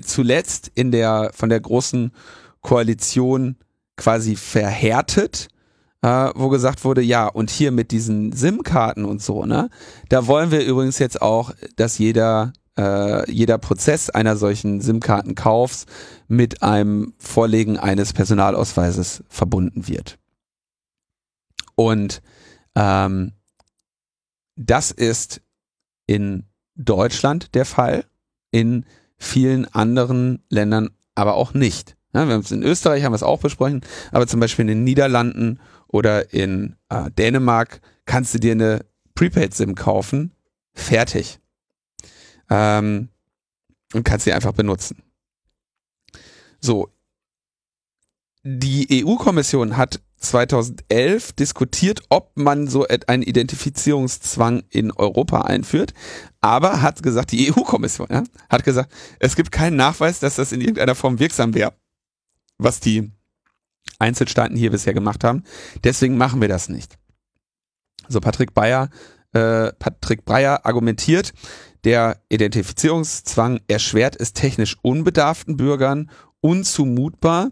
zuletzt in der von der großen Koalition quasi verhärtet, äh, wo gesagt wurde, ja, und hier mit diesen SIM-Karten und so, ne, da wollen wir übrigens jetzt auch, dass jeder äh, jeder Prozess einer solchen SIM-Kartenkaufs mit einem Vorlegen eines Personalausweises verbunden wird. Und ähm, das ist in Deutschland der Fall, in vielen anderen Ländern aber auch nicht. Ja, wir haben es in Österreich haben wir es auch besprochen, aber zum Beispiel in den Niederlanden oder in äh, Dänemark kannst du dir eine Prepaid-SIM kaufen, fertig. Ähm, und kannst sie einfach benutzen. So. Die EU-Kommission hat 2011 diskutiert, ob man so einen Identifizierungszwang in Europa einführt, aber hat gesagt, die EU-Kommission ja, hat gesagt, es gibt keinen Nachweis, dass das in irgendeiner Form wirksam wäre, was die Einzelstaaten hier bisher gemacht haben. Deswegen machen wir das nicht. So Patrick Bayer, äh, Patrick Breyer argumentiert, der Identifizierungszwang erschwert es technisch unbedarften Bürgern unzumutbar,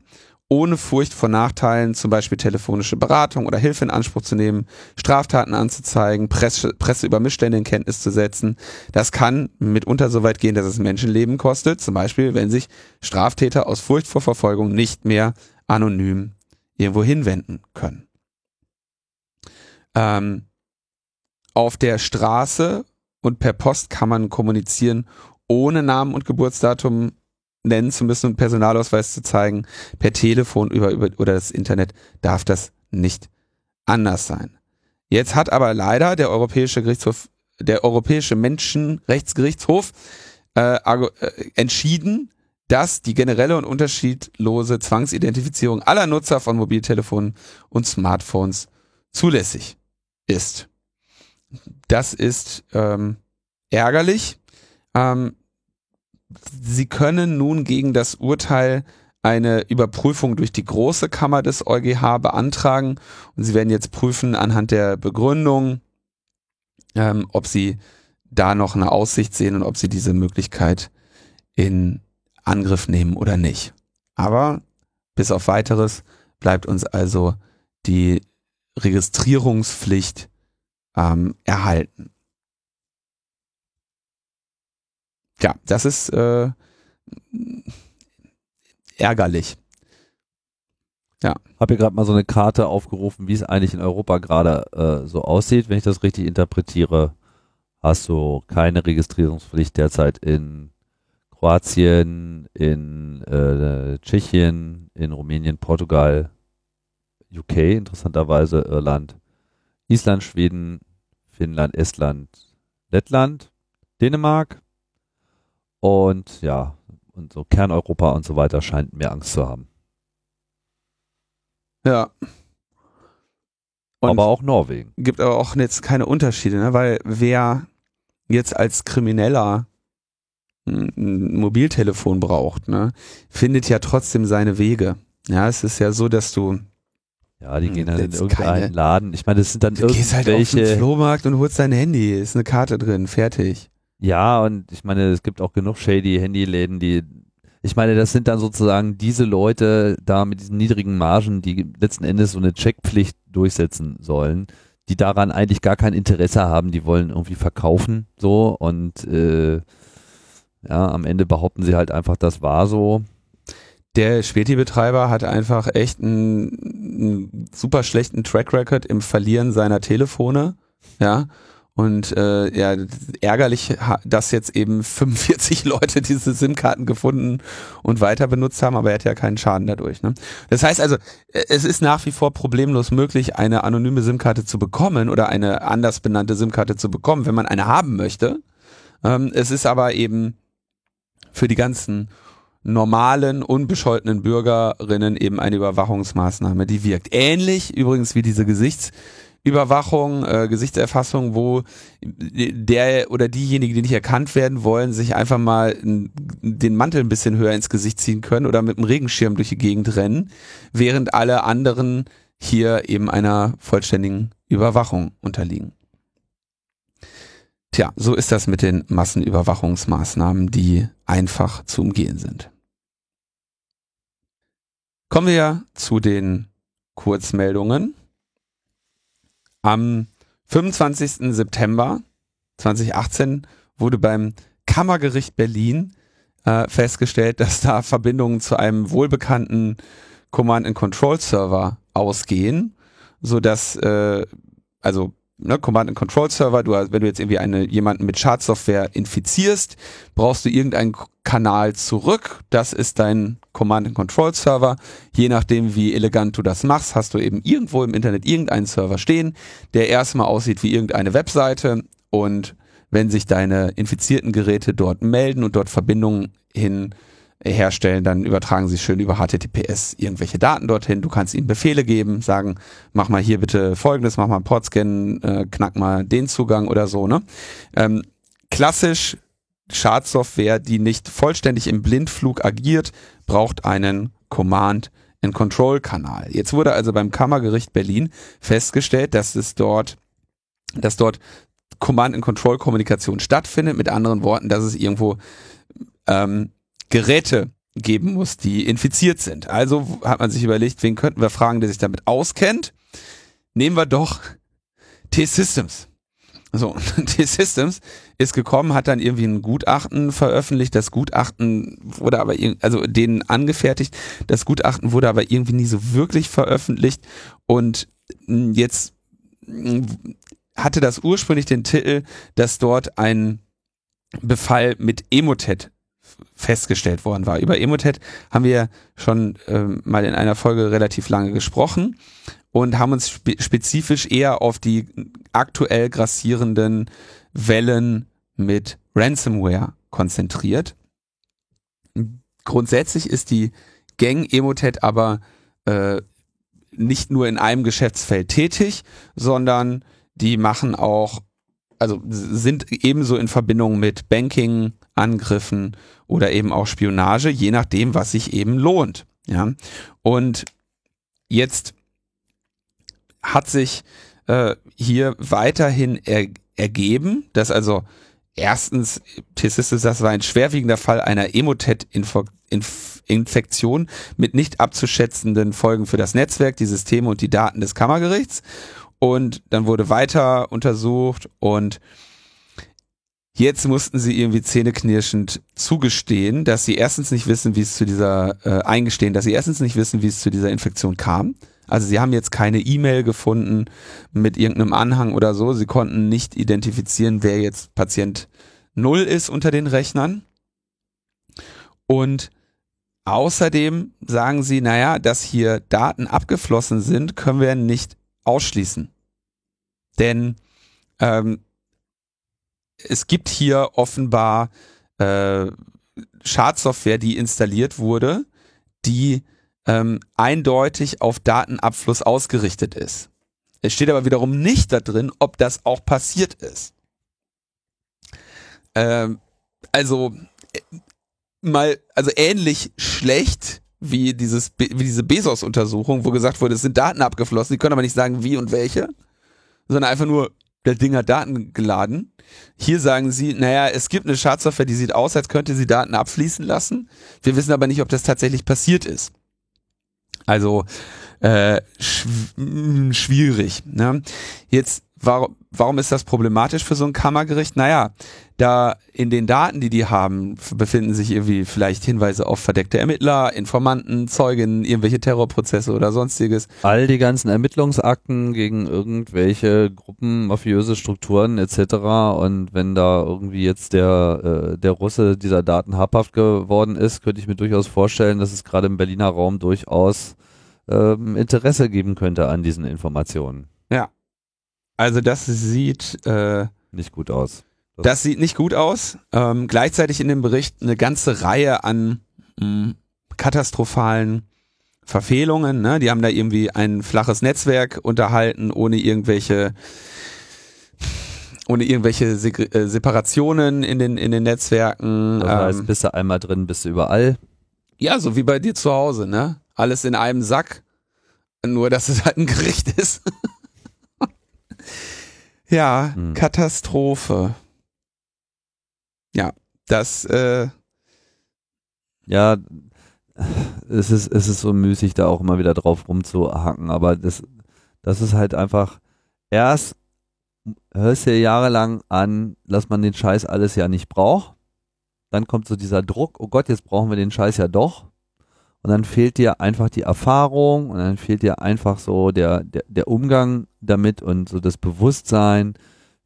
ohne Furcht vor Nachteilen, zum Beispiel telefonische Beratung oder Hilfe in Anspruch zu nehmen, Straftaten anzuzeigen, Presse, Presse über Missstände in Kenntnis zu setzen. Das kann mitunter so weit gehen, dass es Menschenleben kostet, zum Beispiel, wenn sich Straftäter aus Furcht vor Verfolgung nicht mehr anonym irgendwo hinwenden können. Ähm, auf der Straße und per Post kann man kommunizieren, ohne Namen und Geburtsdatum nennen zu müssen und Personalausweis zu zeigen. Per Telefon über, über oder das Internet darf das nicht anders sein. Jetzt hat aber leider der Europäische Gerichtshof, der Europäische Menschenrechtsgerichtshof äh, äh, entschieden, dass die generelle und unterschiedlose Zwangsidentifizierung aller Nutzer von Mobiltelefonen und Smartphones zulässig ist. Das ist ähm, ärgerlich. Ähm, Sie können nun gegen das Urteil eine Überprüfung durch die große Kammer des EuGH beantragen und Sie werden jetzt prüfen anhand der Begründung, ähm, ob Sie da noch eine Aussicht sehen und ob Sie diese Möglichkeit in Angriff nehmen oder nicht. Aber bis auf weiteres bleibt uns also die Registrierungspflicht ähm, erhalten. Ja, das ist äh, ärgerlich. Ja. Habe hier gerade mal so eine Karte aufgerufen, wie es eigentlich in Europa gerade äh, so aussieht. Wenn ich das richtig interpretiere, hast du keine Registrierungspflicht derzeit in Kroatien, in äh, Tschechien, in Rumänien, Portugal, UK, interessanterweise Irland, Island, Schweden, Finnland, Estland, Lettland, Dänemark und ja, und so Kerneuropa und so weiter scheint mehr Angst zu haben. Ja. Und aber auch Norwegen. Gibt aber auch jetzt keine Unterschiede, ne? weil wer jetzt als Krimineller ein Mobiltelefon braucht, ne, findet ja trotzdem seine Wege. Ja, es ist ja so, dass du ja, die gehen dann in irgendeinen keine, Laden. Ich meine, das sind dann du irgendwelche... gehst halt auf den Flohmarkt und holst dein Handy. Ist eine Karte drin, fertig. Ja, und ich meine, es gibt auch genug shady Handyläden, die ich meine, das sind dann sozusagen diese Leute da mit diesen niedrigen Margen, die letzten Endes so eine Checkpflicht durchsetzen sollen, die daran eigentlich gar kein Interesse haben, die wollen irgendwie verkaufen so und äh, ja, am Ende behaupten sie halt einfach, das war so. Der Späti-Betreiber hat einfach echt einen, einen super schlechten Track Record im Verlieren seiner Telefone, ja, und äh, ja, ärgerlich, dass jetzt eben [laughs] 45 Leute diese SIM-Karten gefunden und weiter benutzt haben, aber er hat ja keinen Schaden dadurch. Ne? Das heißt also, äh, es ist nach wie vor problemlos möglich, eine anonyme SIM-Karte zu bekommen oder eine anders benannte SIM-Karte zu bekommen, wenn man eine haben möchte. Ähm, es ist aber eben für die ganzen normalen, unbescholtenen Bürgerinnen eben eine Überwachungsmaßnahme, die wirkt. Ähnlich übrigens wie diese Gesichts- Überwachung, äh, Gesichtserfassung, wo der oder diejenige, die nicht erkannt werden wollen, sich einfach mal den Mantel ein bisschen höher ins Gesicht ziehen können oder mit dem Regenschirm durch die Gegend rennen, während alle anderen hier eben einer vollständigen Überwachung unterliegen. Tja, so ist das mit den Massenüberwachungsmaßnahmen, die einfach zu umgehen sind. Kommen wir zu den Kurzmeldungen. Am 25. September 2018 wurde beim Kammergericht Berlin äh, festgestellt, dass da Verbindungen zu einem wohlbekannten Command-and-Control-Server ausgehen, so dass äh, also ne, Command-and-Control-Server, du, wenn du jetzt irgendwie eine, jemanden mit Schadsoftware infizierst, brauchst du irgendeinen Kanal zurück. Das ist dein Command-and-Control-Server. Je nachdem, wie elegant du das machst, hast du eben irgendwo im Internet irgendeinen Server stehen, der erstmal aussieht wie irgendeine Webseite und wenn sich deine infizierten Geräte dort melden und dort Verbindungen hin herstellen, dann übertragen sie schön über HTTPS irgendwelche Daten dorthin. Du kannst ihnen Befehle geben, sagen, mach mal hier bitte folgendes, mach mal einen Portscan, äh, knack mal den Zugang oder so. Ne? Ähm, klassisch Schadsoftware, die nicht vollständig im Blindflug agiert, braucht einen Command and Control Kanal. Jetzt wurde also beim Kammergericht Berlin festgestellt, dass es dort, dass dort Command and Control Kommunikation stattfindet. Mit anderen Worten, dass es irgendwo ähm, Geräte geben muss, die infiziert sind. Also hat man sich überlegt, wen könnten wir fragen, der sich damit auskennt? Nehmen wir doch T-Systems. So, [laughs] T-Systems ist gekommen, hat dann irgendwie ein Gutachten veröffentlicht. Das Gutachten wurde aber, also denen angefertigt. Das Gutachten wurde aber irgendwie nie so wirklich veröffentlicht. Und jetzt hatte das ursprünglich den Titel, dass dort ein Befall mit Emotet festgestellt worden war. Über Emotet haben wir schon ähm, mal in einer Folge relativ lange gesprochen und haben uns spe spezifisch eher auf die aktuell grassierenden Wellen mit Ransomware konzentriert. Grundsätzlich ist die Gang Emotet aber äh, nicht nur in einem Geschäftsfeld tätig, sondern die machen auch, also sind ebenso in Verbindung mit Banking, Angriffen oder eben auch Spionage, je nachdem, was sich eben lohnt. Ja, und jetzt hat sich äh, hier weiterhin er, ergeben, dass also erstens T-Systems, das war ein schwerwiegender Fall einer Emotet-Infektion mit nicht abzuschätzenden Folgen für das Netzwerk, die Systeme und die Daten des Kammergerichts. Und dann wurde weiter untersucht und Jetzt mussten sie irgendwie zähneknirschend zugestehen, dass sie erstens nicht wissen, wie es zu dieser, äh, eingestehen, dass sie erstens nicht wissen, wie es zu dieser Infektion kam. Also sie haben jetzt keine E-Mail gefunden mit irgendeinem Anhang oder so. Sie konnten nicht identifizieren, wer jetzt Patient Null ist unter den Rechnern. Und außerdem sagen sie, naja, dass hier Daten abgeflossen sind, können wir nicht ausschließen. Denn ähm, es gibt hier offenbar äh, Schadsoftware, die installiert wurde, die ähm, eindeutig auf Datenabfluss ausgerichtet ist. Es steht aber wiederum nicht da drin, ob das auch passiert ist. Ähm, also äh, mal, also ähnlich schlecht wie dieses wie diese Bezos-Untersuchung, wo gesagt wurde, es sind Daten abgeflossen, die können aber nicht sagen, wie und welche, sondern einfach nur, der Ding hat Daten geladen. Hier sagen sie, naja, es gibt eine Schadsoftware, die sieht aus, als könnte sie Daten abfließen lassen. Wir wissen aber nicht, ob das tatsächlich passiert ist. Also äh, schw schwierig. Ne? Jetzt, warum, warum ist das problematisch für so ein Kammergericht? Naja, da in den Daten, die die haben, befinden sich irgendwie vielleicht Hinweise auf verdeckte Ermittler, Informanten, Zeugen, irgendwelche Terrorprozesse oder sonstiges. All die ganzen Ermittlungsakten gegen irgendwelche Gruppen, mafiöse Strukturen etc. Und wenn da irgendwie jetzt der, äh, der Russe dieser Daten habhaft geworden ist, könnte ich mir durchaus vorstellen, dass es gerade im Berliner Raum durchaus ähm, Interesse geben könnte an diesen Informationen. Also das sieht äh, nicht gut aus. Das, das sieht nicht gut aus. Ähm, gleichzeitig in dem Bericht eine ganze Reihe an mh, hm, katastrophalen Verfehlungen. Ne? Die haben da irgendwie ein flaches Netzwerk unterhalten, ohne irgendwelche ohne irgendwelche Se äh, Separationen in den in den Netzwerken. Das heißt, ähm, bist du einmal drin, bist du überall. Ja, so wie bei dir zu Hause, ne? Alles in einem Sack. Nur, dass es halt ein Gericht ist. [laughs] ja, hm. Katastrophe. Ja, das, äh, ja, es ist, es ist so müßig, da auch immer wieder drauf rumzuhacken, aber das, das ist halt einfach, erst hörst du jahrelang an, dass man den Scheiß alles ja nicht braucht. Dann kommt so dieser Druck, oh Gott, jetzt brauchen wir den Scheiß ja doch. Und dann fehlt dir einfach die Erfahrung und dann fehlt dir einfach so der, der, der Umgang damit und so das Bewusstsein,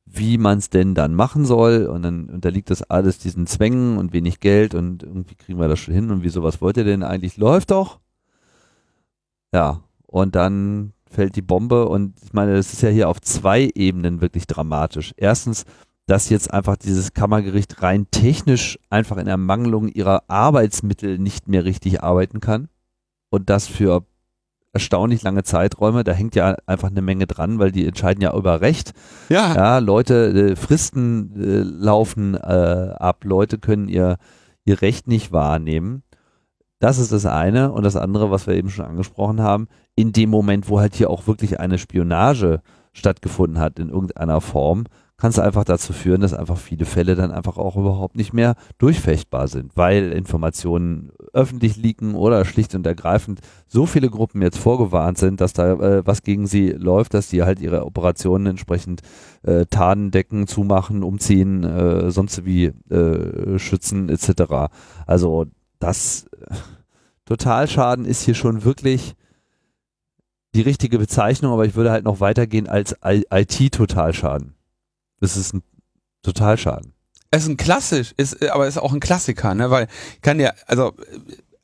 wie man es denn dann machen soll. Und dann unterliegt das alles diesen Zwängen und wenig Geld und irgendwie kriegen wir das schon hin. Und wieso, was wollt ihr denn eigentlich? Läuft doch. Ja, und dann fällt die Bombe und ich meine, das ist ja hier auf zwei Ebenen wirklich dramatisch. Erstens, dass jetzt einfach dieses Kammergericht rein technisch einfach in Ermangelung ihrer Arbeitsmittel nicht mehr richtig arbeiten kann und das für erstaunlich lange Zeiträume. Da hängt ja einfach eine Menge dran, weil die entscheiden ja über Recht. Ja. Ja, Leute, äh, Fristen äh, laufen äh, ab, Leute können ihr, ihr Recht nicht wahrnehmen. Das ist das eine. Und das andere, was wir eben schon angesprochen haben, in dem Moment, wo halt hier auch wirklich eine Spionage stattgefunden hat in irgendeiner Form, kann es einfach dazu führen, dass einfach viele Fälle dann einfach auch überhaupt nicht mehr durchfechtbar sind, weil Informationen öffentlich liegen oder schlicht und ergreifend so viele Gruppen jetzt vorgewarnt sind, dass da äh, was gegen sie läuft, dass die halt ihre Operationen entsprechend äh, tarnen, decken, zumachen, umziehen, äh, sonst wie äh, schützen etc. Also das äh, Totalschaden ist hier schon wirklich die richtige Bezeichnung, aber ich würde halt noch weitergehen als IT-Totalschaden. Das ist ein Totalschaden. Es ist ein klassisch, ist, aber ist auch ein Klassiker, ne? Weil kann ja, also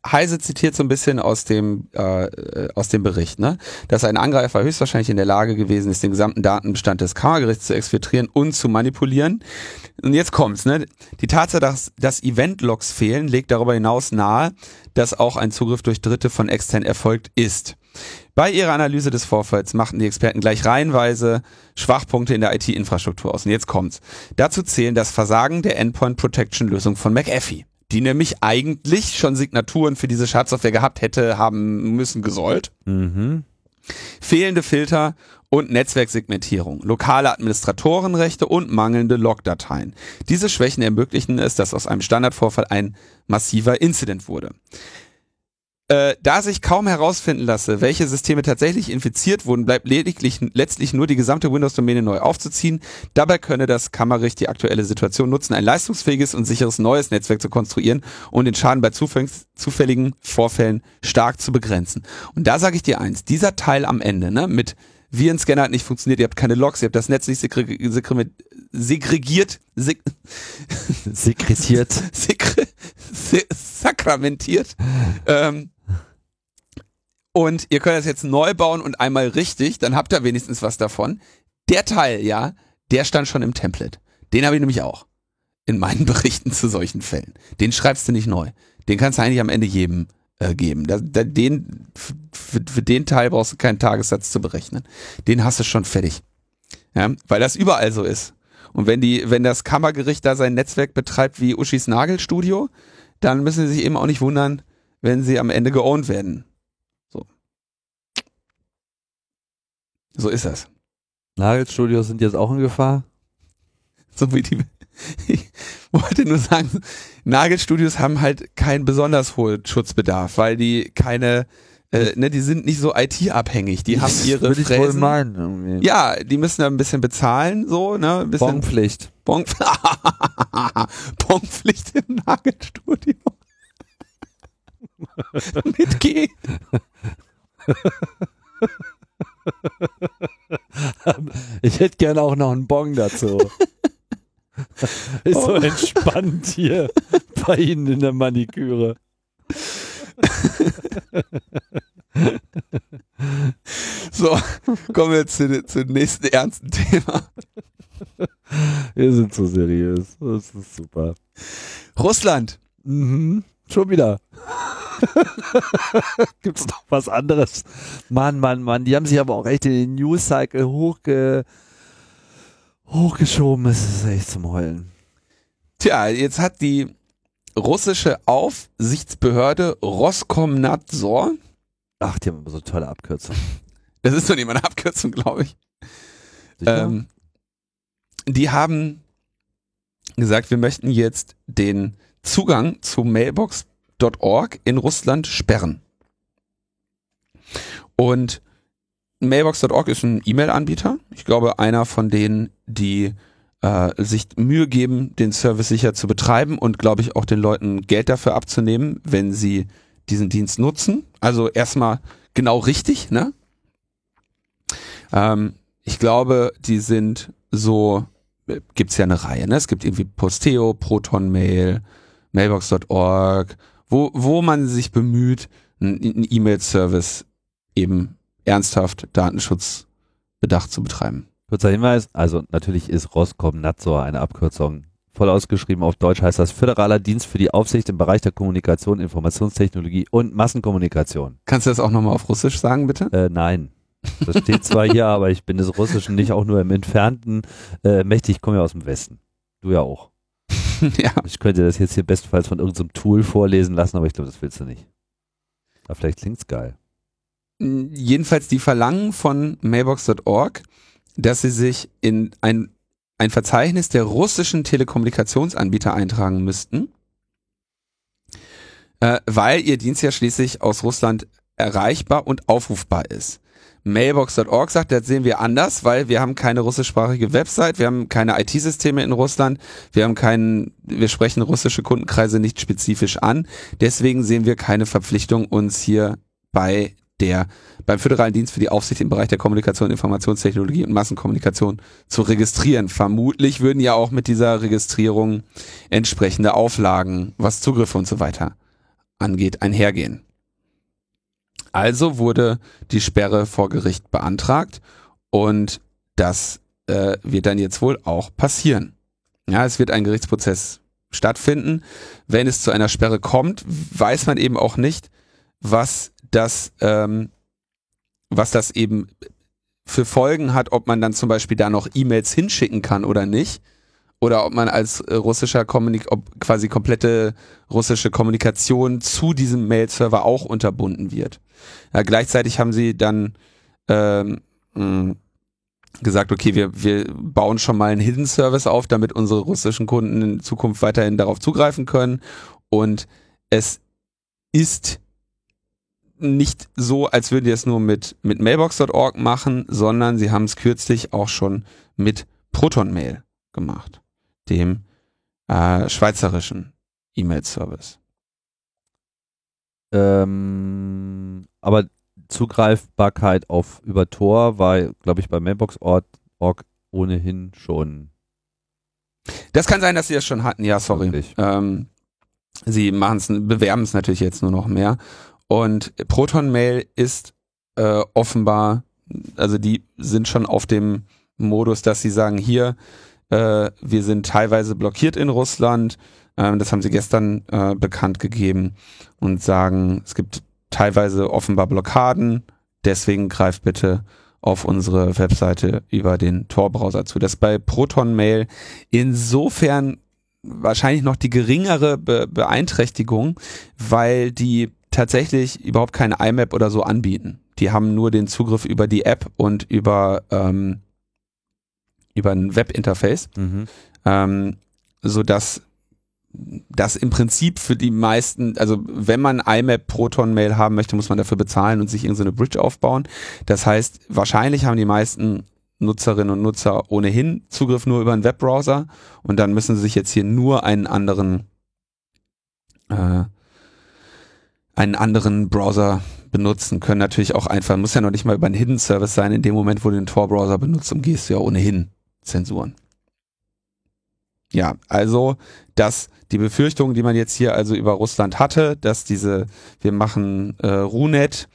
Heise zitiert so ein bisschen aus dem äh, aus dem Bericht, ne, dass ein Angreifer höchstwahrscheinlich in der Lage gewesen ist, den gesamten Datenbestand des Kammergerichts zu exfiltrieren und zu manipulieren. Und jetzt kommt's, ne? Die Tatsache, dass, dass Event-Logs fehlen, legt darüber hinaus nahe, dass auch ein Zugriff durch Dritte von extern erfolgt ist. Bei ihrer Analyse des Vorfalls machten die Experten gleich reihenweise Schwachpunkte in der IT-Infrastruktur aus. Und jetzt kommt's. Dazu zählen das Versagen der Endpoint Protection Lösung von McAfee, die nämlich eigentlich schon Signaturen für diese Schadsoftware gehabt hätte, haben müssen, gesollt. Mhm. Fehlende Filter und Netzwerksegmentierung, lokale Administratorenrechte und mangelnde Logdateien. Diese Schwächen ermöglichen es, dass aus einem Standardvorfall ein massiver Incident wurde. Äh, da sich kaum herausfinden lasse, welche Systeme tatsächlich infiziert wurden, bleibt lediglich letztlich nur die gesamte Windows-Domäne neu aufzuziehen. Dabei könne das Kammergericht die aktuelle Situation nutzen, ein leistungsfähiges und sicheres neues Netzwerk zu konstruieren und den Schaden bei zufälligen Vorfällen stark zu begrenzen. Und da sage ich dir eins, dieser Teil am Ende, ne, mit Virenscanner hat nicht funktioniert, ihr habt keine Logs, ihr habt das Netz nicht segregiert, segregiert, seg sekretiert, [laughs] segre sakramentiert. Ähm, und ihr könnt das jetzt neu bauen und einmal richtig, dann habt ihr wenigstens was davon. Der Teil, ja, der stand schon im Template. Den habe ich nämlich auch in meinen [laughs] Berichten zu solchen Fällen. Den schreibst du nicht neu. Den kannst du eigentlich am Ende jedem äh, geben. Da, da, den, für, für den Teil brauchst du keinen Tagessatz zu berechnen. Den hast du schon fertig. Ja, weil das überall so ist. Und wenn die, wenn das Kammergericht da sein Netzwerk betreibt wie Uschis Nagelstudio, dann müssen sie sich eben auch nicht wundern, wenn sie am Ende geowned werden. So. So ist das. Nagelstudios sind jetzt auch in Gefahr? [laughs] So wie die. [laughs] Ich wollte nur sagen, Nagelstudios haben halt keinen besonders hohen Schutzbedarf, weil die keine, äh, ne, die sind nicht so IT-abhängig. Die [laughs] haben ihre Würde ich wohl meinen. irgendwie. Ja, die müssen da ein bisschen bezahlen, so, ne, ein bisschen Bonpflicht. Bon Bonpflicht im Nagelstudio. Mit G. [laughs] Ich hätte gerne auch noch einen Bon dazu. Ist so Oh. entspannt hier bei Ihnen in der Maniküre. [laughs] So, kommen wir zu, zum nächsten ernsten Thema. Wir sind so seriös. Das ist super. Russland. Mhm. Schon wieder. [laughs] Gibt's noch was anderes? Mann, Mann, Mann. Die haben sich aber auch echt in den News-Cycle hochge hochgeschoben. Es ist echt zum Heulen. Tja, jetzt hat die russische Aufsichtsbehörde Roskomnadzor, Ach, die haben aber so tolle Abkürzungen. das ist doch nicht mal eine Abkürzung, glaube ich, ähm, die haben gesagt, wir möchten jetzt den Zugang zu mailbox.org in Russland sperren. Und mailbox.org ist ein E-Mail-Anbieter. Ich glaube, einer von denen, die äh, sich Mühe geben, den Service sicher zu betreiben und, glaube ich, auch den Leuten Geld dafür abzunehmen, wenn sie diesen Dienst nutzen. Also erstmal genau richtig, ne? Ähm, ich glaube, die sind so, äh, gibt's ja eine Reihe, ne? Es gibt irgendwie Posteo, Protonmail, Mailbox.org, wo, wo man sich bemüht, einen E-Mail-Service eben ernsthaft Datenschutzbedacht zu betreiben. Kurzer Hinweis, also natürlich ist Roskomnadzor eine Abkürzung. Voll ausgeschrieben auf Deutsch heißt das Föderaler Dienst für die Aufsicht im Bereich der Kommunikation, Informationstechnologie und Massenkommunikation. Kannst du das auch nochmal auf Russisch sagen, bitte? Äh, nein. Das steht zwar hier, [laughs] aber ich bin des Russischen nicht auch nur im Entfernten äh, mächtig. Ich komme ja aus dem Westen. Du ja auch. [laughs] ja. Ich könnte das jetzt hier bestenfalls von irgendeinem Tool vorlesen lassen, aber ich glaube, das willst du nicht. Aber vielleicht klingt's geil. Jedenfalls die verlangen von mailbox.org, dass sie sich in ein, ein Verzeichnis der russischen Telekommunikationsanbieter eintragen müssten, äh, weil ihr Dienst ja schließlich aus Russland erreichbar und aufrufbar ist. Mailbox.org sagt, das sehen wir anders, weil wir haben keine russischsprachige Website, wir haben keine IT-Systeme in Russland, wir haben keinen, wir sprechen russische Kundenkreise nicht spezifisch an. Deswegen sehen wir keine Verpflichtung, uns hier bei der, beim Föderalen Dienst für die Aufsicht im Bereich der Kommunikation, Informationstechnologie und Massenkommunikation zu registrieren. Vermutlich würden ja auch mit dieser Registrierung entsprechende Auflagen, was Zugriffe und so weiter angeht, einhergehen. Also wurde die Sperre vor Gericht beantragt und das äh, wird dann jetzt wohl auch passieren. Ja, es wird ein Gerichtsprozess stattfinden. Wenn es zu einer Sperre kommt, weiß man eben auch nicht, was das, ähm, was das eben für Folgen hat, ob man dann zum Beispiel da noch E-Mails hinschicken kann oder nicht. Oder ob man als äh, russischer Kommunik ob quasi komplette russische Kommunikation zu diesem Mail-Server auch unterbunden wird. Ja, gleichzeitig haben sie dann ähm, mh, gesagt, okay, wir, wir bauen schon mal einen Hidden Service auf, damit unsere russischen Kunden in Zukunft weiterhin darauf zugreifen können. Und es ist nicht so, als würden die es nur mit, mit mailbox.org machen, sondern sie haben es kürzlich auch schon mit ProtonMail gemacht, dem äh, schweizerischen E-Mail-Service. Ähm, aber Zugreifbarkeit auf über Tor war, glaube ich, bei Mailbox.org ohnehin schon. Das kann sein, dass sie das schon hatten, ja, sorry. Ähm, sie machen es, bewerben es natürlich jetzt nur noch mehr. Und Proton Mail ist äh, offenbar, also die sind schon auf dem Modus, dass sie sagen, hier, äh, wir sind teilweise blockiert in Russland. Ähm, das haben sie gestern äh, bekannt gegeben und sagen, es gibt teilweise offenbar Blockaden. Deswegen greift bitte auf unsere Webseite über den Tor-Browser zu. Das ist bei Proton Mail insofern wahrscheinlich noch die geringere Be Beeinträchtigung, weil die tatsächlich überhaupt keine IMAP oder so anbieten. Die haben nur den Zugriff über die App und über ähm, über ein Webinterface, mhm. ähm, so dass das im Prinzip für die meisten, also wenn man IMAP Proton Mail haben möchte, muss man dafür bezahlen und sich irgendeine Bridge aufbauen. Das heißt, wahrscheinlich haben die meisten Nutzerinnen und Nutzer ohnehin Zugriff nur über einen Webbrowser und dann müssen sie sich jetzt hier nur einen anderen äh, einen anderen Browser benutzen, können natürlich auch einfach, muss ja noch nicht mal über einen Hidden Service sein, in dem Moment, wo du den Tor-Browser benutzt, umgehst du ja ohnehin Zensuren. Ja, also dass die Befürchtung, die man jetzt hier also über Russland hatte, dass diese, wir machen äh, Runet,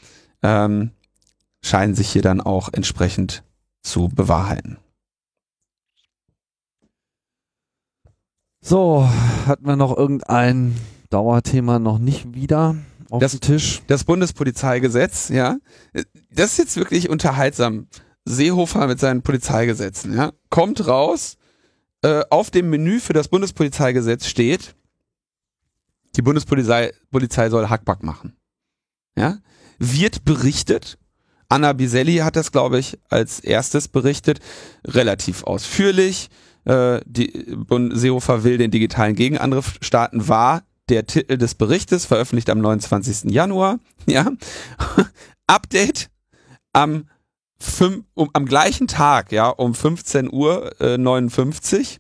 ähm, scheinen sich hier dann auch entsprechend zu bewahrheiten. So, hatten wir noch irgendein Dauerthema noch nicht wieder auf das, dem Tisch? Das Bundespolizeigesetz, ja. Das ist jetzt wirklich unterhaltsam. Seehofer mit seinen Polizeigesetzen, ja. Kommt raus, äh, auf dem Menü für das Bundespolizeigesetz steht, die Bundespolizei Polizei soll Hackback machen. Ja? Wird berichtet. Anna Biselli hat das, glaube ich, als erstes berichtet, relativ ausführlich. Äh, die Seehofer will den digitalen Gegenangriff starten, war der Titel des Berichtes, veröffentlicht am 29. Januar. [laughs] Ja. Update am fünf, um, am gleichen Tag, ja, um 15 Uhr äh, 59,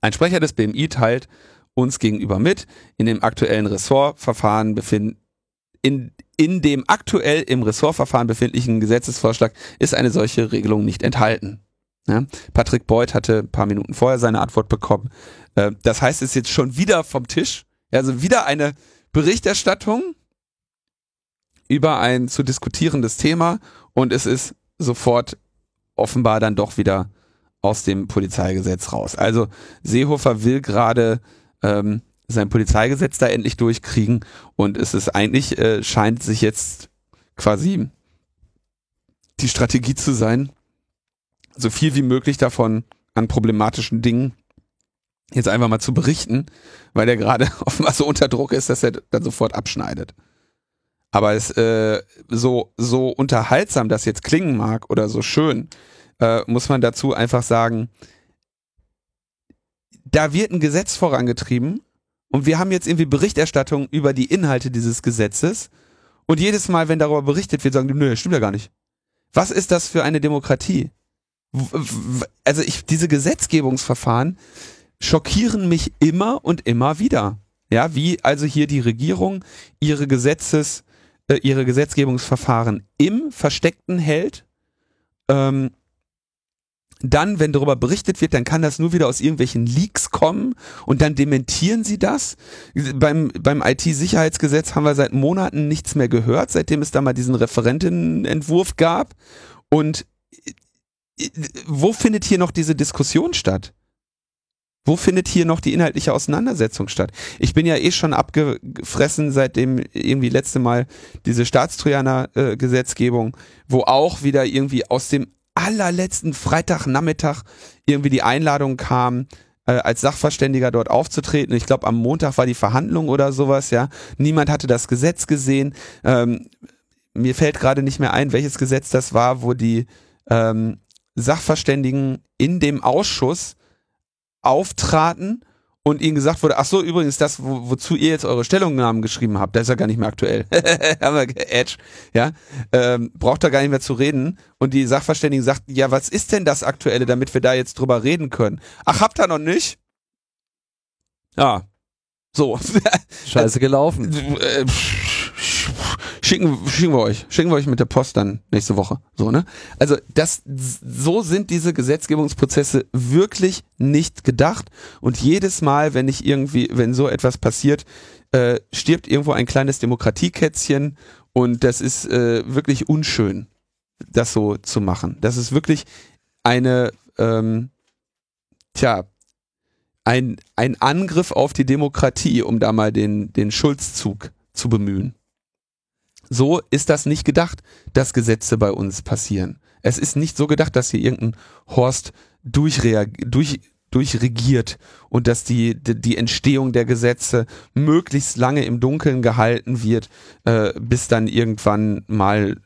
ein Sprecher des BMI teilt uns gegenüber mit, in dem aktuellen Ressortverfahren befinden, in, in dem aktuell im Ressortverfahren befindlichen Gesetzesvorschlag ist eine solche Regelung nicht enthalten. Ja? Patrick Beuth hatte ein paar Minuten vorher seine Antwort bekommen. Äh, das heißt, es ist jetzt schon wieder vom Tisch. Also wieder eine Berichterstattung über ein zu diskutierendes Thema und es ist sofort offenbar dann doch wieder aus dem Polizeigesetz raus. Also Seehofer will gerade ähm, sein Polizeigesetz da endlich durchkriegen und es ist eigentlich, äh, scheint sich jetzt quasi die Strategie zu sein, so viel wie möglich davon an problematischen Dingen jetzt einfach mal zu berichten, weil er gerade [laughs] offenbar so unter Druck ist, dass er dann sofort abschneidet. Aber es äh, so so unterhaltsam das jetzt klingen mag oder so schön, äh, muss man dazu einfach sagen, da wird ein Gesetz vorangetrieben und wir haben jetzt irgendwie Berichterstattung über die Inhalte dieses Gesetzes und jedes Mal, wenn darüber berichtet wird, sagen die, nö, stimmt ja gar nicht. Was ist das für eine Demokratie? Also ich, diese Gesetzgebungsverfahren schockieren mich immer und immer wieder. Ja, wie also hier die Regierung ihre Gesetzes, äh, ihre Gesetzgebungsverfahren im Versteckten hält. Ähm, dann, wenn darüber berichtet wird, dann kann das nur wieder aus irgendwelchen Leaks kommen und dann dementieren sie das. Beim, beim IT-Sicherheitsgesetz haben wir seit Monaten nichts mehr gehört, seitdem es da mal diesen Referentinnenentwurf gab. Und äh, wo findet hier noch diese Diskussion statt? Wo findet hier noch die inhaltliche Auseinandersetzung statt? Ich bin ja eh schon abgefressen, seitdem irgendwie letzte Mal diese Staatstrojaner-Gesetzgebung, wo auch wieder irgendwie aus dem allerletzten Freitagnachmittag irgendwie die Einladung kam, äh, als Sachverständiger dort aufzutreten. Ich glaube, am Montag war die Verhandlung oder sowas, ja. Niemand hatte das Gesetz gesehen. Ähm, mir fällt gerade nicht mehr ein, welches Gesetz das war, wo die ähm, Sachverständigen in dem Ausschuss auftraten und ihnen gesagt wurde, ach so, übrigens, das, wo, wozu ihr jetzt eure Stellungnahmen geschrieben habt, das ist ja gar nicht mehr aktuell. [laughs] Edge, ja, ähm, braucht da gar nicht mehr zu reden. Und die Sachverständigen sagten, ja, was ist denn das Aktuelle, damit wir da jetzt drüber reden können? Ach, habt ihr noch nicht? Ja. So. [laughs] Scheiße gelaufen. Schicken, schicken wir euch. Schicken wir euch mit der Post dann nächste Woche. So, ne? Also, das, so sind diese Gesetzgebungsprozesse wirklich nicht gedacht. Und jedes Mal, wenn ich irgendwie, wenn so etwas passiert, äh, stirbt irgendwo ein kleines Demokratiekätzchen und das ist äh, wirklich unschön, das so zu machen. Das ist wirklich eine, ähm, tja, ein, ein Angriff auf die Demokratie, um da mal den, den Schulzzug zu bemühen. So ist das nicht gedacht, dass Gesetze bei uns passieren. Es ist nicht so gedacht, dass hier irgendein Horst durch, durchregiert und dass die, die Entstehung der Gesetze möglichst lange im Dunkeln gehalten wird, äh, bis dann irgendwann mal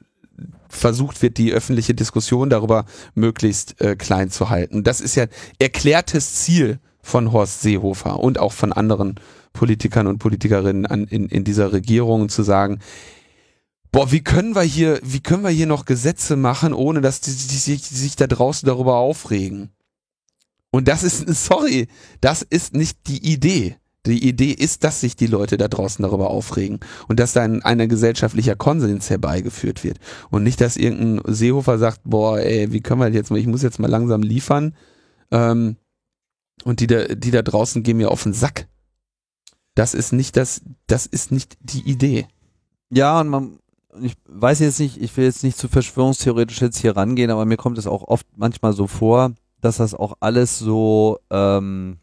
versucht wird, die öffentliche Diskussion darüber möglichst äh, klein zu halten. Das ist ja erklärtes Ziel von Horst Seehofer und auch von anderen Politikern und Politikerinnen an, in, in dieser Regierung zu sagen, boah, wie können wir hier, wie können wir hier noch Gesetze machen, ohne dass die, die, die, die sich da draußen darüber aufregen? Und das ist, [laughs] sorry, das ist nicht die Idee. Die Idee ist, dass sich die Leute da draußen darüber aufregen und dass dann ein, ein gesellschaftlicher Konsens herbeigeführt wird. Und nicht, dass irgendein Seehofer sagt, boah, ey, wie können wir jetzt mal, ich muss jetzt mal langsam liefern. Ähm, und die da, die da draußen gehen mir auf den Sack. Das ist nicht das, das ist nicht die Idee. Ja, und man, ich weiß jetzt nicht, ich will jetzt nicht zu verschwörungstheoretisch jetzt hier rangehen, aber mir kommt es auch oft manchmal so vor, dass das auch alles so, ähm,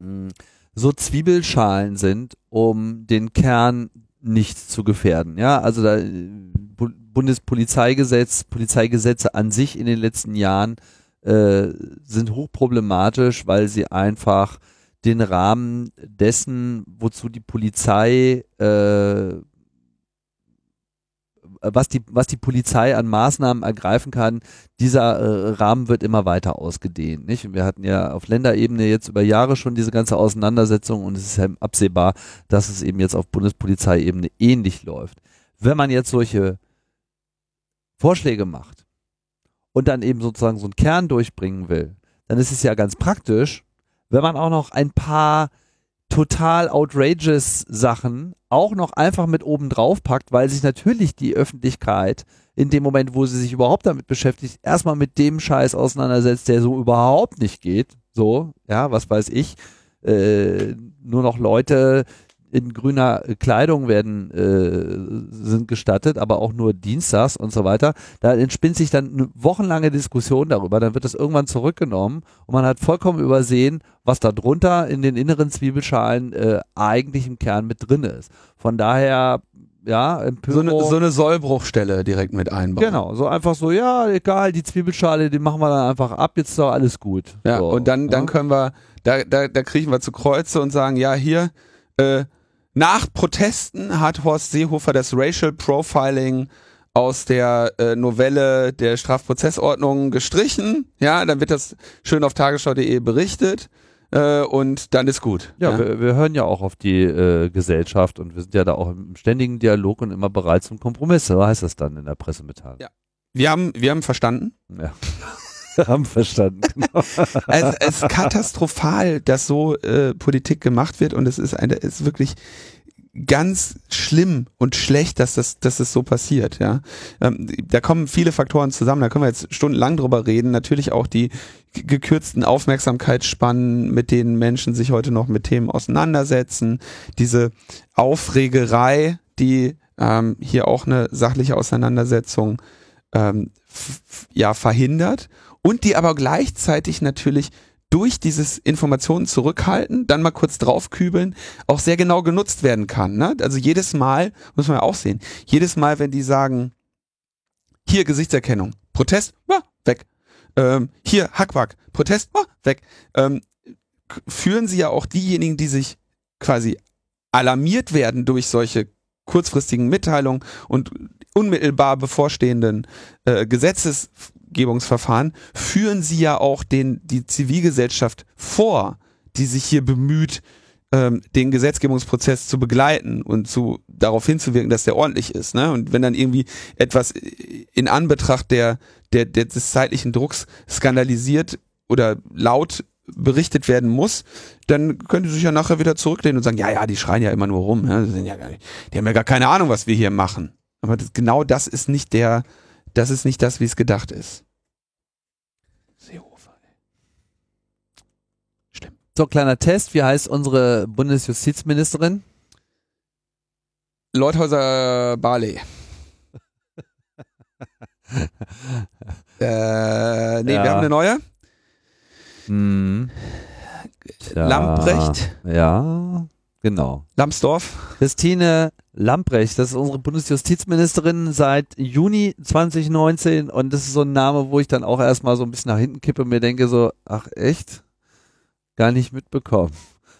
hm, so Zwiebelschalen sind, um den Kern nicht zu gefährden. Ja, also da, Bundespolizeigesetz, Polizeigesetze an sich in den letzten Jahren äh, sind hochproblematisch, weil sie einfach den Rahmen dessen, wozu die Polizei äh, was die, was die Polizei an Maßnahmen ergreifen kann, dieser äh, Rahmen wird immer weiter ausgedehnt. Nicht? Wir hatten ja auf Länderebene jetzt über Jahre schon diese ganze Auseinandersetzung und es ist ja absehbar, dass es eben jetzt auf Bundespolizeiebene ähnlich läuft. Wenn man jetzt solche Vorschläge macht und dann eben sozusagen so einen Kern durchbringen will, dann ist es ja ganz praktisch, wenn man auch noch ein paar total outrageous Sachen auch noch einfach mit oben drauf packt, weil sich natürlich die Öffentlichkeit in dem Moment, wo sie sich überhaupt damit beschäftigt, erstmal mit dem Scheiß auseinandersetzt, der so überhaupt nicht geht. So, ja, was weiß ich. Äh, nur noch Leute, in grüner Kleidung werden äh, sind gestattet, aber auch nur dienstags und so weiter. Da entspinnt sich dann eine wochenlange Diskussion darüber. Dann wird das irgendwann zurückgenommen und man hat vollkommen übersehen, was da drunter in den inneren Zwiebelschalen äh, eigentlich im Kern mit drin ist. Von daher ja, so eine, so eine Sollbruchstelle direkt mit einbauen. Genau, so einfach so, ja, egal, die Zwiebelschale, die machen wir dann einfach ab, jetzt ist doch alles gut. Ja, so, und dann, dann ja? können wir, da, da, da kriechen wir zu Kreuze und sagen, ja, hier, äh, nach Protesten hat Horst Seehofer das Racial Profiling aus der äh, Novelle der Strafprozessordnung gestrichen. Ja, dann wird das schön auf tagesschau.de berichtet äh, und dann ist gut. Ja, ja. Wir, wir, hören ja auch auf die äh, Gesellschaft und wir sind ja da auch im ständigen Dialog und immer bereit zum Kompromiss. So heißt das dann in der Pressemitteilung. Ja. Wir haben, wir haben verstanden. Ja. [laughs] haben verstanden. Genau. [laughs] es, ist katastrophal, dass so äh, Politik gemacht wird und es ist eine, ist wirklich ganz schlimm und schlecht, dass das, dass das so passiert, ja. Ähm, da kommen viele Faktoren zusammen, da können wir jetzt stundenlang drüber reden. Natürlich auch die gekürzten Aufmerksamkeitsspannen, mit denen Menschen sich heute noch mit Themen auseinandersetzen, diese Aufregerei, die ähm, hier auch eine sachliche Auseinandersetzung ähm, ja verhindert und die aber gleichzeitig natürlich durch dieses Informationen zurückhalten, dann mal kurz draufkübeln, auch sehr genau genutzt werden kann. Ne? Also jedes Mal, muss man ja auch sehen, jedes Mal, wenn die sagen, hier Gesichtserkennung, Protest, ah, weg. Ähm, hier Hackwack, Protest, ah, weg. Ähm, führen sie ja auch diejenigen, die sich quasi alarmiert werden durch solche kurzfristigen Mitteilungen und unmittelbar bevorstehenden äh, Gesetzes Gesetzgebungsverfahren führen sie ja auch den, die Zivilgesellschaft vor, die sich hier bemüht, ähm, den Gesetzgebungsprozess zu begleiten und zu darauf hinzuwirken, dass der ordentlich ist. Ne? Und wenn dann irgendwie etwas in Anbetracht der, der, der des zeitlichen Drucks skandalisiert oder laut berichtet werden muss, dann können sie sich ja nachher wieder zurücklehnen und sagen, ja, ja, die schreien ja immer nur rum. Ne? Die, ja nicht, die haben ja gar keine Ahnung, was wir hier machen. Aber das, genau das ist nicht der, das ist nicht das, wie es gedacht ist. Seehofer. Schlimm. So, kleiner Test. Wie heißt unsere Bundesjustizministerin? Leuthäuser Barley. [laughs] äh, nee, ja. wir haben eine neue. Hm. Lamprecht. Ja, genau. Lambsdorff. Christine Lamprecht, das ist unsere Bundesjustizministerin seit Juni 2019 und das ist so ein Name, wo ich dann auch erstmal so ein bisschen nach hinten kippe und mir denke so, ach echt? Gar nicht mitbekommen.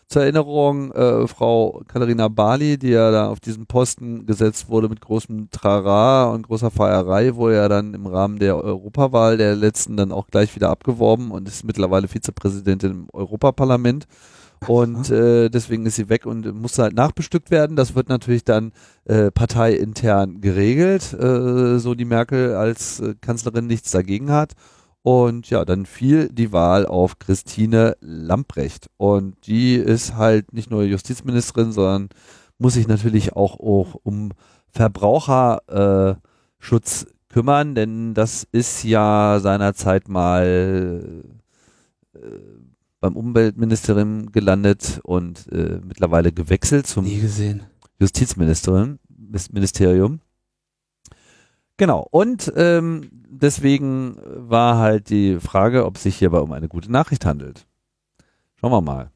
Zur Erinnerung, äh, Frau Katharina Bali, die ja da auf diesen Posten gesetzt wurde mit großem Trara und großer Feierei, wurde ja dann im Rahmen der Europawahl der letzten dann auch gleich wieder abgeworben und ist mittlerweile Vizepräsidentin im Europaparlament. Und äh, deswegen ist sie weg und muss halt nachbestückt werden. Das wird natürlich dann äh, parteiintern geregelt, äh, so die Merkel als äh, Kanzlerin nichts dagegen hat. Und ja, dann fiel die Wahl auf Christine Lamprecht. Und die ist halt nicht nur Justizministerin, sondern muss sich natürlich auch, auch um Verbraucherschutz äh, kümmern, denn das ist ja seinerzeit mal äh, beim Umweltministerium gelandet und äh, mittlerweile gewechselt zum Justizministerium. Genau. Und ähm, deswegen war halt die Frage, ob es sich hierbei um eine gute Nachricht handelt. Schauen wir mal.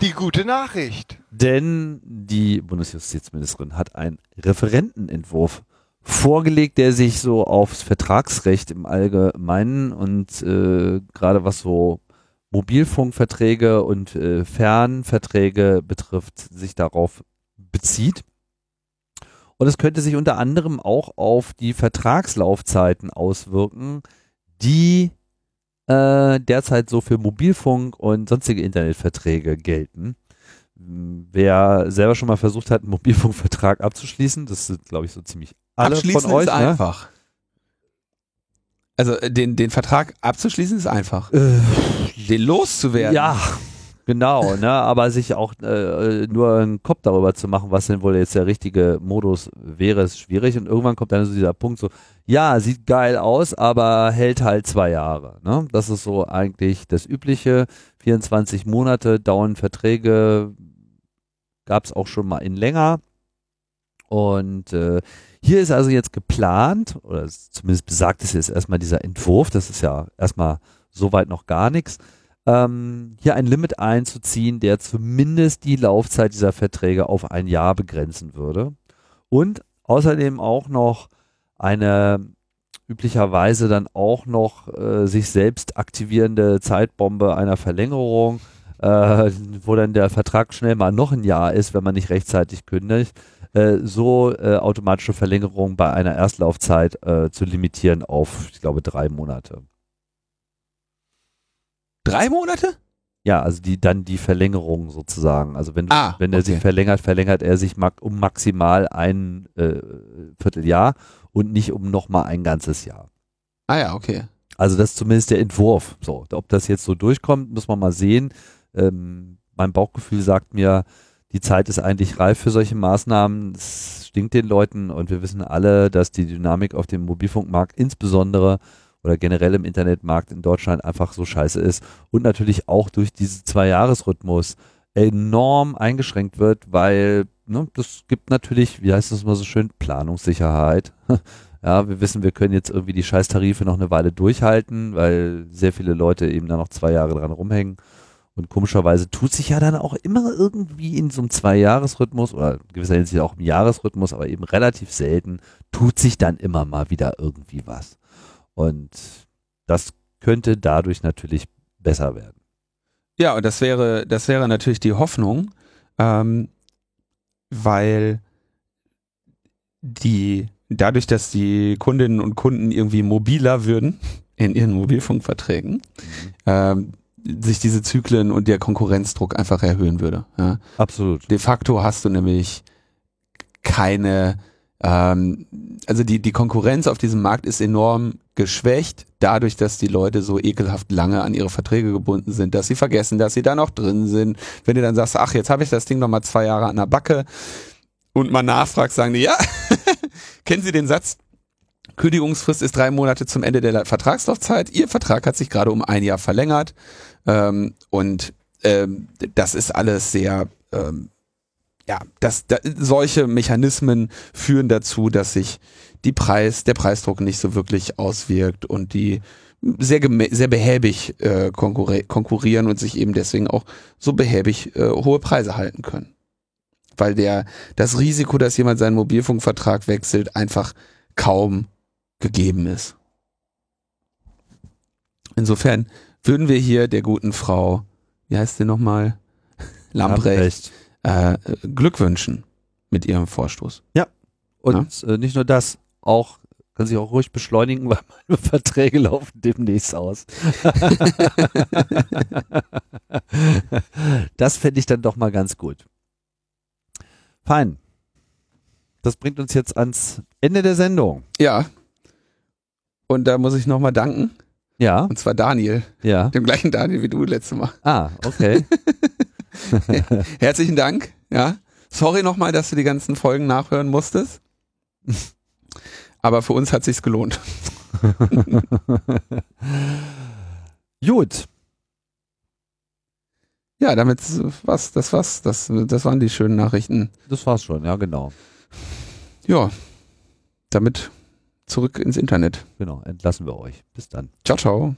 Die gute Nachricht. Denn die Bundesjustizministerin hat einen Referentenentwurf vorgelegt, der sich so aufs Vertragsrecht im Allgemeinen und äh, gerade was so Mobilfunkverträge und äh, Fernverträge betrifft, sich darauf bezieht. Und es könnte sich unter anderem auch auf die Vertragslaufzeiten auswirken, die äh, derzeit so für Mobilfunk und sonstige Internetverträge gelten. Wer selber schon mal versucht hat, einen Mobilfunkvertrag abzuschließen, das sind, glaube ich, so ziemlich alle Abschließen von euch. ist ne? einfach. Also äh, den, den Vertrag abzuschließen ist einfach. Äh, den loszuwerden. Ja, Genau, ne, aber sich auch äh, nur einen Kopf darüber zu machen, was denn wohl jetzt der richtige Modus wäre, ist schwierig. Und irgendwann kommt dann so dieser Punkt so, ja, sieht geil aus, aber hält halt zwei Jahre. Ne? Das ist so eigentlich das Übliche. 24 Monate dauern Verträge, gab es auch schon mal in länger. Und äh, hier ist also jetzt geplant, oder zumindest besagt es jetzt erstmal dieser Entwurf, das ist ja erstmal soweit noch gar nichts, ähm, hier ein Limit einzuziehen, der zumindest die Laufzeit dieser Verträge auf ein Jahr begrenzen würde. Und außerdem auch noch eine üblicherweise dann auch noch äh, sich selbst aktivierende Zeitbombe einer Verlängerung, äh, wo dann der Vertrag schnell mal noch ein Jahr ist, wenn man nicht rechtzeitig kündigt, äh, so äh, automatische Verlängerung bei einer Erstlaufzeit äh, zu limitieren auf, ich glaube, drei Monate. Drei Monate? Ja, also die dann die Verlängerung sozusagen. Also wenn, Ah, wenn er okay. sich verlängert, verlängert er sich um maximal ein äh, Vierteljahr und nicht um nochmal ein ganzes Jahr. Ah ja, okay. Also das ist zumindest der Entwurf. So, ob das jetzt so durchkommt, muss man mal sehen. Ähm, mein Bauchgefühl sagt mir, die Zeit ist eigentlich reif für solche Maßnahmen. Es stinkt den Leuten und wir wissen alle, dass die Dynamik auf dem Mobilfunkmarkt insbesondere oder generell im Internetmarkt in Deutschland einfach so scheiße ist und natürlich auch durch diesen Zwei-Jahres-Rhythmus enorm eingeschränkt wird, weil ne, das gibt natürlich, wie heißt das mal so schön, Planungssicherheit. [laughs] Ja, wir wissen, wir können jetzt irgendwie die Scheißtarife noch eine Weile durchhalten, weil sehr viele Leute eben da noch zwei Jahre dran rumhängen. Und komischerweise tut sich ja dann auch immer irgendwie in so einem Zwei-Jahres-Rhythmus oder gewisser Hinsicht auch im Jahresrhythmus, aber eben relativ selten, tut sich dann immer mal wieder irgendwie was. Und das könnte dadurch natürlich besser werden. Ja, und das wäre, das wäre natürlich die Hoffnung, ähm, weil die, dadurch, dass die Kundinnen und Kunden irgendwie mobiler würden, [laughs] in ihren Mobilfunkverträgen, ähm, sich diese Zyklen und der Konkurrenzdruck einfach erhöhen würde. Ja. Absolut. De facto hast du nämlich keine, ähm, also die, die Konkurrenz auf diesem Markt ist enorm geschwächt, dadurch, dass die Leute so ekelhaft lange an ihre Verträge gebunden sind, dass sie vergessen, dass sie da noch drin sind. Wenn du dann sagst, ach, jetzt habe ich das Ding noch mal zwei Jahre an der Backe und mal nachfragst, sagen die, ja, [laughs] kennen Sie den Satz? Kündigungsfrist ist drei Monate zum Ende der Vertragslaufzeit. Ihr Vertrag hat sich gerade um ein Jahr verlängert. Ähm, und ähm, das ist alles sehr, ähm, ja, das, da, solche Mechanismen führen dazu, dass sich die Preis, der Preisdruck nicht so wirklich auswirkt und die sehr, sehr behäbig äh, konkurri- konkurrieren und sich eben deswegen auch so behäbig äh, hohe Preise halten können. Weil der, das Risiko, dass jemand seinen Mobilfunkvertrag wechselt, einfach kaum gegeben ist. Insofern würden wir hier der guten Frau, wie heißt sie nochmal? Lamprecht, äh, Glück wünschen mit ihrem Vorstoß. Und äh, nicht nur das, auch kann sich auch ruhig beschleunigen, [laughs] weil meine Verträge laufen demnächst aus. [laughs] das fände ich dann doch mal ganz gut. Fein. Das bringt uns jetzt ans Ende der Sendung. Ja. Und da muss ich nochmal danken. Ja, Und zwar Daniel. ja. Dem gleichen Daniel wie du letztes Mal. Ah, okay. [laughs] [laughs] Herzlichen Dank. Ja. Sorry nochmal, dass du die ganzen Folgen nachhören musstest. Aber für uns hat sich's gelohnt. [laughs] Gut. Ja, damit was, das war's. Das, das waren die schönen Nachrichten. Das war's schon, ja, genau. Ja. Damit zurück ins Internet. Genau, entlassen wir euch. Bis dann. Ciao, ciao.